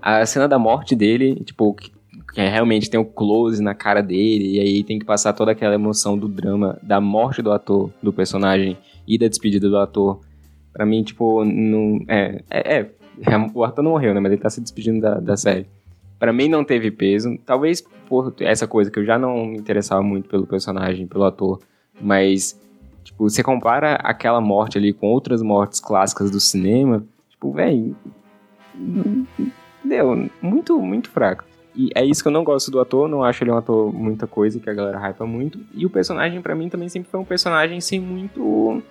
A cena da morte dele, tipo, que, que realmente tem o close na cara dele, e aí tem que passar toda aquela emoção do drama, da morte do ator, do personagem, e da despedida do ator. Pra mim, tipo, não. É, é, é, o ator não morreu, né? Mas ele tá se despedindo da, da série. Pra mim não teve peso. Talvez por essa coisa que eu já não me interessava muito pelo personagem, pelo ator. Mas Tipo, você compara aquela morte ali com outras mortes clássicas do cinema, tipo, velho. Deu, muito, muito fraco. E é isso que eu não gosto do ator, não acho ele um ator muita coisa, que a galera hypa muito. E o personagem, para mim, também sempre foi um personagem sem muito.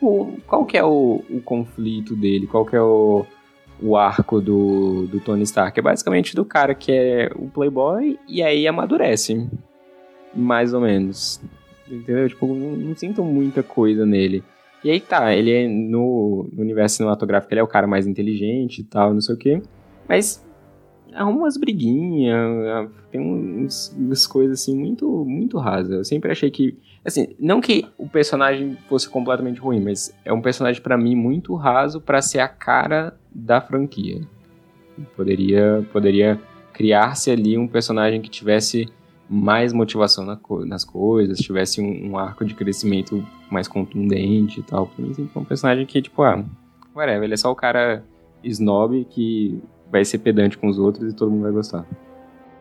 O, qual que é o, o conflito dele? Qual que é o, o arco do, do Tony Stark? É basicamente do cara que é o playboy e aí amadurece. Mais ou menos. Entendeu? Tipo, não, não, sinto muita coisa nele. E aí tá, ele é no, no, universo cinematográfico, ele é o cara mais inteligente e tal, não sei o quê. Mas arruma umas briguinhas, tem uns, umas coisas assim muito, muito rasas. Eu sempre achei que. Assim, não que o personagem fosse completamente ruim, mas é um personagem para mim muito raso para ser a cara da franquia. Poderia, poderia criar-se ali um personagem que tivesse mais motivação na co nas coisas, tivesse um, um, arco de crescimento mais contundente e tal. Pra mim sempre foi um personagem que, tipo, ah, whatever, ele é só o cara snob que vai ser pedante com os outros e todo mundo vai gostar.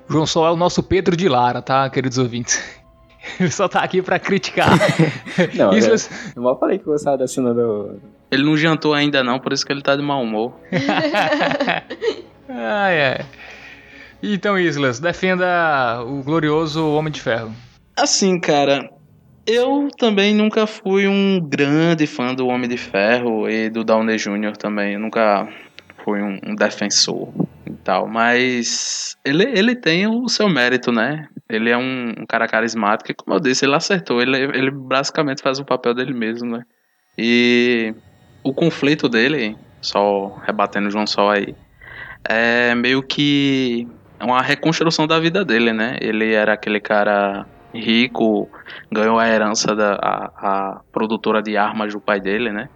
João Sol é o nosso Pedro de Lara, tá, queridos ouvintes? Ele só tá aqui pra criticar. não, isso... eu, eu mal falei que gostava da cena do... Ele não jantou ainda não, por isso que ele tá de mau humor. ai, ai. Então, Islas, defenda o glorioso Homem de Ferro. Assim, cara, eu também nunca fui um grande fã do Homem de Ferro e do Downey Jr. também. Eu nunca fui um, um, defensor e tal. Mas ele, ele tem o seu mérito, né? Ele é um, um, cara carismático e, como eu disse, ele acertou. Ele, ele basicamente faz o papel dele mesmo, né? E o conflito dele, só rebatendo o João Sol aí, é meio que uma reconstrução da vida dele, né? Ele era aquele cara rico, ganhou a herança da a, a produtora de armas do pai dele, né?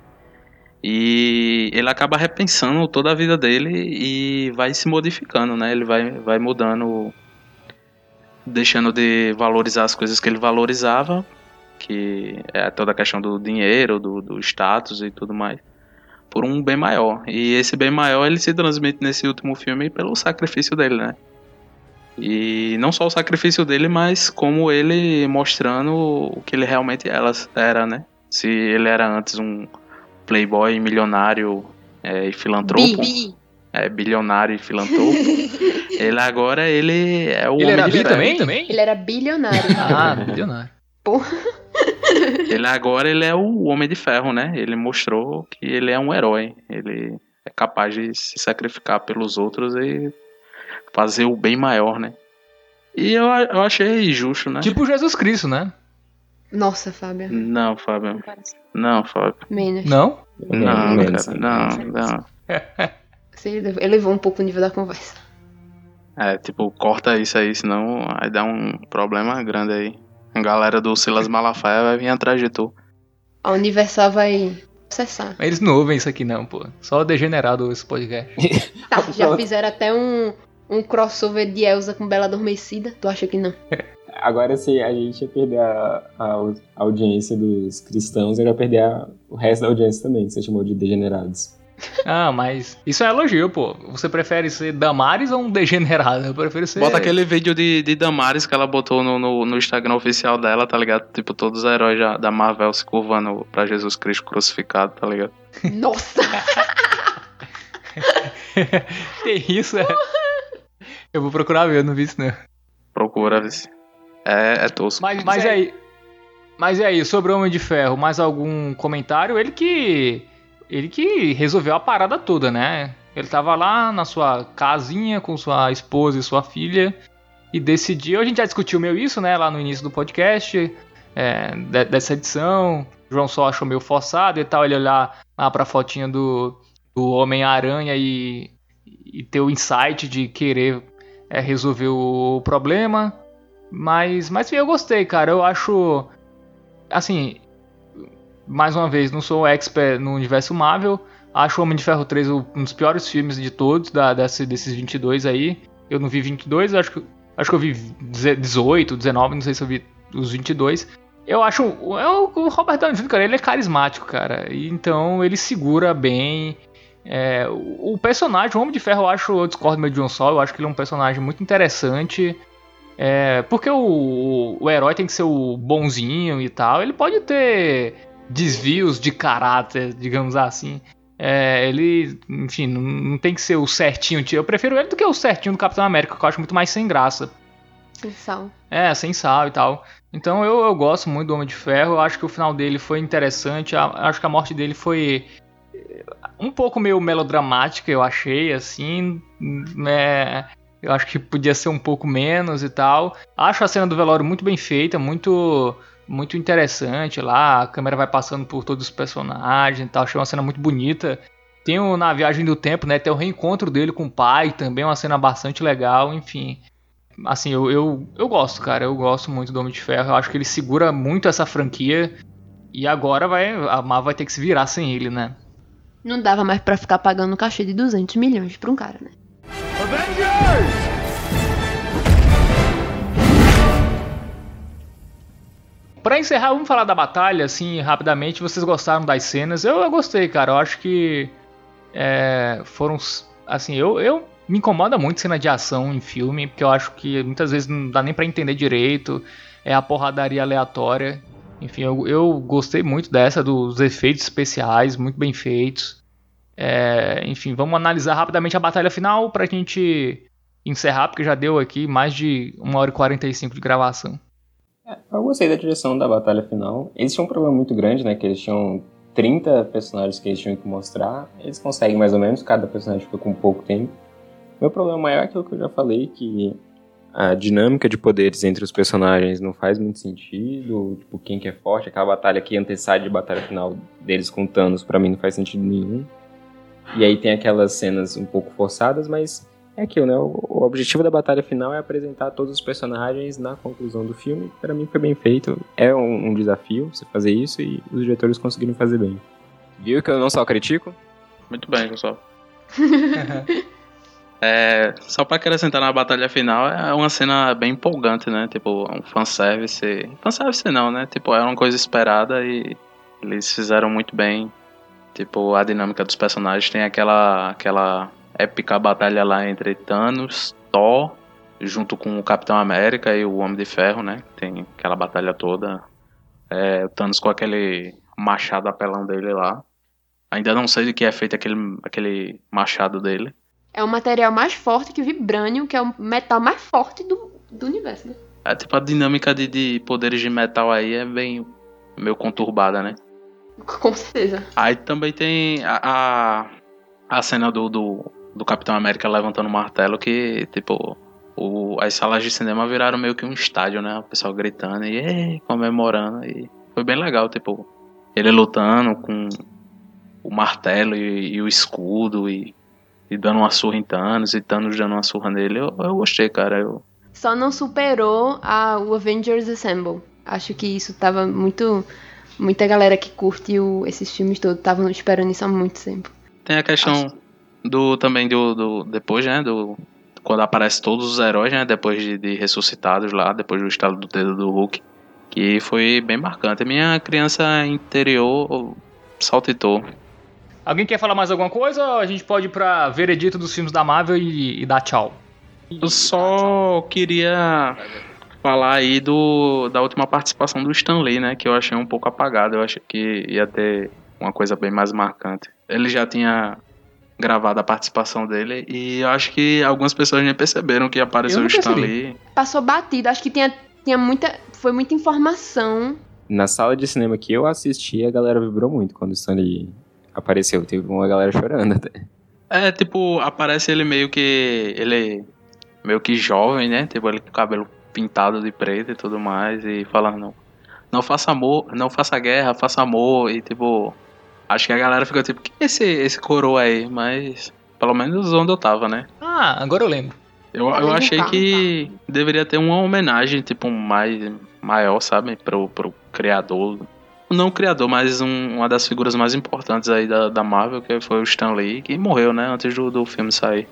E ele acaba repensando toda a vida dele e vai se modificando, né? Ele vai, vai mudando, deixando de valorizar as coisas que ele valorizava, que é toda a questão do dinheiro, do, do status e tudo mais, por um bem maior. E esse bem maior ele se transmite nesse último filme pelo sacrifício dele, né? E não só o sacrifício dele, mas como ele mostrando o que ele realmente era, né? Se ele era antes um playboy milionário é, e filantropo. Bi. É, bilionário e filantropo. ele agora, ele é o ele homem de também, também? Ele era bilionário. ah, bilionário. Porra. ele agora, ele é o Homem de Ferro, né? Ele mostrou que ele é um herói. Ele é capaz de se sacrificar pelos outros e fazer o bem maior, né? E eu, eu achei justo, né? Tipo Jesus Cristo, né? Nossa, Fábio. Não, Fábio. Não, Fábio. Menos. Não? Não, Menos. cara, não, não. Você elevou um pouco o nível da conversa. É, tipo, corta isso aí, senão aí dá um problema grande aí. A galera do Silas Malafaia vai vir atrás de tu. A Universal vai processar. Eles não ouvem isso aqui não, pô. Só degenerado esse podcast. tá, já fizeram até um, um crossover de Elsa com Bela Adormecida. Tu acha que não? agora se a gente ia perder a, a, audiência dos cristãos, ele ia perder a, o resto da audiência também, que você chamou de degenerados. Ah, mas isso é elogio, pô. Você prefere ser Damares ou um degenerado? Eu prefiro ser. Bota aquele vídeo de, de Damares que ela botou no, no, no Instagram oficial dela, tá ligado? Tipo, todos os heróis já, da Marvel se curvando pra Jesus Cristo crucificado, tá ligado? Nossa! Tem isso, é. Eu vou procurar ver, eu não vi isso, né? Procura, vice. É, é tosco. Mas, mas é aí. Mas e aí, sobre o Homem de Ferro, mais algum comentário? Ele que. Ele que resolveu a parada toda, né? Ele tava lá na sua casinha com sua esposa e sua filha e decidiu. A gente já discutiu meio isso, né? Lá no início do podcast, é, de, dessa edição. O João só achou meio forçado e tal. Ele olhar lá pra fotinha do, do Homem-Aranha e, e ter o insight de querer é, resolver o problema. Mas, mas eu gostei, cara. Eu acho. Assim, mais uma vez, não sou expert no universo Marvel. Acho Homem de Ferro 3 um dos piores filmes de todos, da, desse, desses 22 aí. Eu não vi 22, acho que, acho que eu vi 18, 19, não sei se eu vi os 22. Eu acho. É o, Robert Downey Jr., cara, ele é carismático, cara. Então ele segura bem. É, o, personagem, o Homem de Ferro, eu acho. Eu discordo meio de John Sol, eu acho que ele é um personagem muito interessante. É, porque o, o, herói tem que ser o bonzinho e tal. Ele pode ter desvios de caráter, digamos assim. É, ele, enfim, não, não, tem que ser o certinho. Eu prefiro ele do que o certinho do Capitão América, que eu acho muito mais sem graça. Sem sal. É, sem sal e tal. Então eu, eu gosto muito do Homem de Ferro. Eu acho que o final dele foi interessante. Eu acho que a morte dele foi um pouco meio melodramática, eu achei, assim. Né? Eu acho que podia ser um pouco menos e tal. Acho a cena do velório muito bem feita, muito muito interessante lá. A câmera vai passando por todos os personagens e tal. Achei uma cena muito bonita. Tem o, na viagem do tempo, né? Tem o reencontro dele com o pai, também uma cena bastante legal, enfim. Assim, eu, eu, eu gosto, cara. Eu gosto muito do Homem de Ferro. Eu acho que ele segura muito essa franquia. E agora vai, a Marvel vai ter que se virar sem ele, né? Não dava mais para ficar pagando cachê de 200 milhões pra um cara, né? Avengers! Pra encerrar, vamos falar da batalha, assim, rapidamente. Vocês gostaram das cenas? Eu, eu gostei, cara. Eu acho que é, foram. Assim, eu, eu me incomoda muito cena de ação em filme, porque eu acho que muitas vezes não dá nem para entender direito. É a porradaria aleatória. Enfim, eu, eu gostei muito dessa, dos efeitos especiais, muito bem feitos. É, enfim, vamos analisar rapidamente a batalha final pra gente encerrar, porque já deu aqui mais de 1 hora e 45 de gravação. É, eu gostei da direção da batalha final. Eles tinham um problema muito grande, né? Que eles tinham 30 personagens que eles tinham que mostrar. Eles conseguem mais ou menos, cada personagem fica com pouco tempo. Meu problema maior é aquilo que eu já falei, que a dinâmica de poderes entre os personagens não faz muito sentido. Tipo, quem que é forte, aquela batalha que antecede a batalha final deles com Thanos, para mim não faz sentido nenhum. E aí tem aquelas cenas um pouco forçadas, mas é aquilo, né? O, o, objetivo da batalha final é apresentar todos os personagens na conclusão do filme. Para mim foi bem feito. É um, um, desafio você fazer isso e os diretores conseguiram fazer bem. Viu que eu não só critico? Muito bem, pessoal. é, só para acrescentar na batalha final, é uma cena bem empolgante, né? Tipo, um fanservice. Fanservice não, né? Tipo, era uma coisa esperada e eles fizeram muito bem. Tipo, a dinâmica dos personagens tem aquela aquela épica batalha lá entre Thanos, Thor, junto com o Capitão América e o Homem de Ferro, né? Tem aquela batalha toda. É, o Thanos com aquele machado apelão dele lá. Ainda não sei de que é feito aquele, aquele machado dele. É o material mais forte que o Vibranium, que é o metal mais forte do, do universo, né? É, tipo, a dinâmica de, de poderes de metal aí é bem meio conturbada, né? Com certeza. Aí também tem a, a, a cena do, do, do Capitão América levantando o martelo que, tipo, o, as salas de cinema viraram meio que um estádio, né? O pessoal gritando e comemorando. E foi bem legal, tipo, ele lutando com o martelo e, e o escudo e, e, dando uma surra em Thanos e Thanos dando uma surra nele. Eu, eu gostei, cara. Eu... Só não superou a, o Avengers Assemble. Acho que isso tava muito. Muita galera que curte o, esses filmes todos estavam esperando isso há muito tempo. Tem a questão Acho do também do, do depois, né, do, quando aparece todos os heróis, né? Depois de, de ressuscitados lá, depois do estado do dedo do Hulk. Que foi bem marcante. A minha criança interior saltitou. Alguém quer falar mais alguma coisa ou a gente pode ir pra veredito dos filmes da Marvel e, e dar tchau? Eu só queria falar aí do, da última participação do Stan Lee, né? Que eu achei um pouco apagado. Eu achei que ia ter uma coisa bem mais marcante. Ele já tinha gravado a participação dele e eu acho que algumas pessoas nem perceberam que apareceu o Stan Lee. Passou batido, acho que tinha, tinha muita. Foi muita informação. Na sala de cinema que eu assisti, a galera vibrou muito quando o Stan Lee apareceu. Teve uma galera chorando até. É, tipo, aparece ele meio que. Ele meio que jovem, né? Tipo, ele com o cabelo pintado de preto e tudo mais. E falando. Não faça amor, não faça guerra, faça amor. E tipo. Acho que a galera ficou tipo, que é esse, esse coroa aí? Mas. Pelo menos onde eu tava, né? Ah, agora eu lembro. Eu, eu achei que deveria ter uma homenagem, tipo, mais maior, sabe? Pro, pro criador não o criador, mas um, uma das figuras mais importantes aí da, da Marvel, que foi o Stan Lee, que morreu, né, antes do, do filme sair.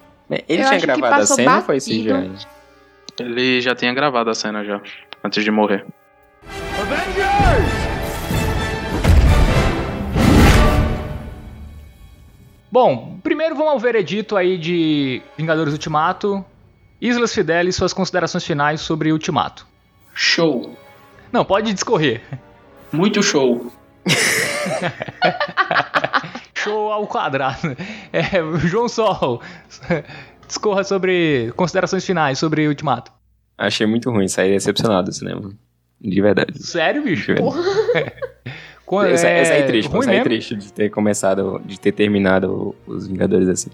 Ele Eu tinha gravado a cena ou foi CGI? Ele já tinha gravado a cena já, antes de morrer. Avengers! Bom, primeiro vamos ao veredito aí de Vingadores Ultimato. Islas Fidelis, suas considerações finais sobre Ultimato. Show. Não, pode discorrer. Muito show. show ao quadrado. É, João Sol, discorra sobre considerações finais sobre Ultimato. Achei muito ruim, saí decepcionado do cinema. De verdade. Sério, bicho? De eu, é, eu saí triste, eu saí triste de ter começado, de ter terminado os Vingadores assim.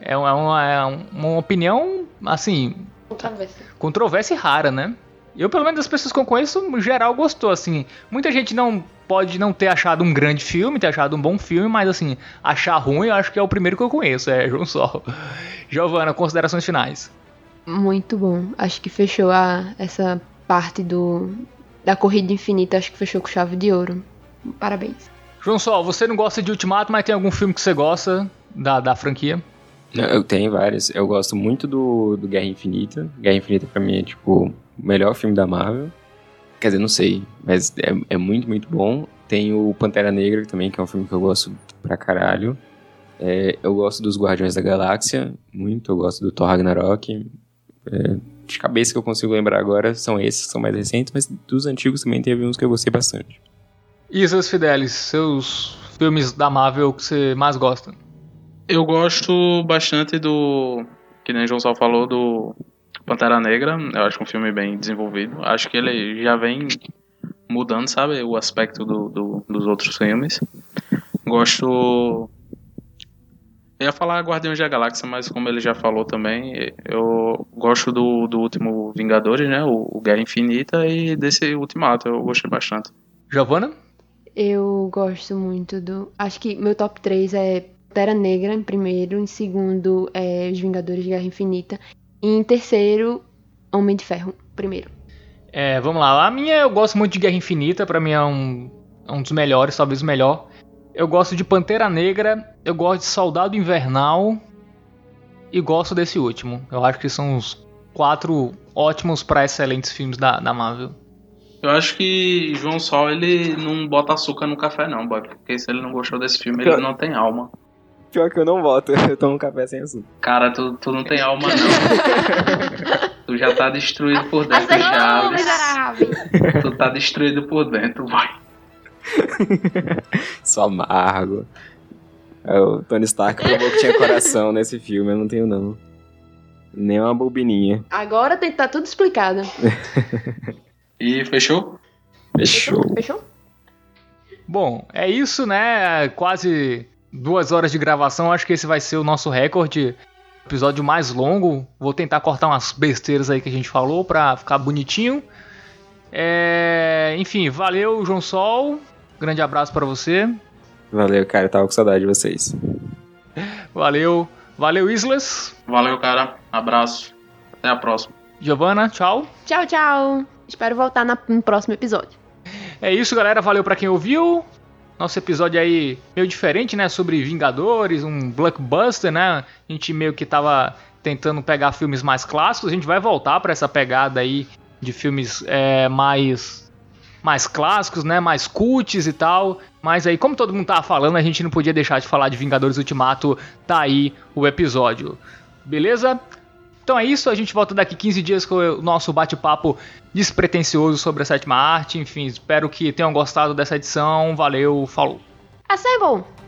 É uma, é uma opinião, assim... Controvérsia. Controvérsia rara, né? Eu, pelo menos, as pessoas que eu conheço, no geral, gostou, assim. Muita gente não pode não ter achado um grande filme, ter achado um bom filme, mas, assim, achar ruim, eu acho que é o primeiro que eu conheço, é João Sol. Giovana, considerações finais. Muito bom. Acho que fechou a, essa parte do da Corrida Infinita, acho que fechou com chave de ouro. Parabéns. João Sol, você não gosta de Ultimato, mas tem algum filme que você gosta da, da franquia? Eu tenho vários. Eu gosto muito do, do Guerra Infinita. Guerra Infinita pra mim é tipo melhor filme da Marvel. Quer dizer, não sei, mas é, é muito, muito bom. Tem o Pantera Negra também, que é um filme que eu gosto pra caralho. É, eu gosto dos Guardiões da Galáxia, muito. Eu gosto do Thor Ragnarok. É, de cabeça que eu consigo lembrar agora são esses, que são mais recentes, mas dos antigos também teve uns que eu gostei bastante. E seus Fidelis, seus filmes da Marvel que você mais gosta? Eu gosto bastante do. Que nem o João Sal falou, do Pantera Negra, eu acho um filme bem desenvolvido. Acho que ele já vem mudando, sabe, o aspecto do, do, dos outros filmes. Gosto. Eu ia falar Guardiões da Galáxia, mas como ele já falou também, eu gosto do, do último Vingadores, né? O, o Guerra Infinita e desse Ultimato, eu gostei bastante. Giovana? Eu gosto muito do. Acho que meu top 3 é Terra Negra em primeiro, em segundo é Os Vingadores de Guerra Infinita e em terceiro, Homem de Ferro, primeiro. É, vamos lá. A minha eu gosto muito de Guerra Infinita, para mim é um, é um dos melhores, talvez o melhor. Eu gosto de Pantera Negra, eu gosto de Soldado Invernal e gosto desse último. Eu acho que são os quatro ótimos para excelentes filmes da, da Marvel. Eu acho que João Sol ele não bota açúcar no café não, porque se ele não gostou desse filme, ele não tem alma. Pior que eu não voto, eu tomo café sem açúcar. Cara, tu, tu não tem alma, não. tu já tá destruído por dentro, Chaves. Tu tá destruído por dentro, vai. Só amargo. É, o Tony Stark provou que tinha coração nesse filme, eu não tenho não. Nem uma bobininha. Agora tem que estar tá tudo explicado. e fechou? Fechou. Fechou? Bom, é isso, né? Quase duas horas de gravação, acho que esse vai ser o nosso recorde. Episódio mais longo. Vou tentar cortar umas besteiras aí que a gente falou pra ficar bonitinho. É... Enfim, valeu, João Sol. Grande abraço para você. Valeu, cara. tava com saudade de vocês. Valeu. Valeu, Islas. Valeu, cara. Abraço. Até a próxima. Giovana, tchau. Tchau, tchau. Espero voltar no próximo episódio. É isso, galera. Valeu para quem ouviu. Nosso episódio aí meio diferente, né? Sobre Vingadores, um blockbuster, né? A gente meio que tava tentando pegar filmes mais clássicos. A gente vai voltar para essa pegada aí de filmes é, mais mais clássicos, né, mais cults e tal. Mas aí, como todo mundo tava falando, a gente não podia deixar de falar de Vingadores Ultimato. Tá aí o episódio. Beleza? Então é isso, a gente volta daqui 15 dias com o nosso bate-papo despretensioso sobre a sétima arte. Enfim, espero que tenham gostado dessa edição. Valeu, falou. Bom.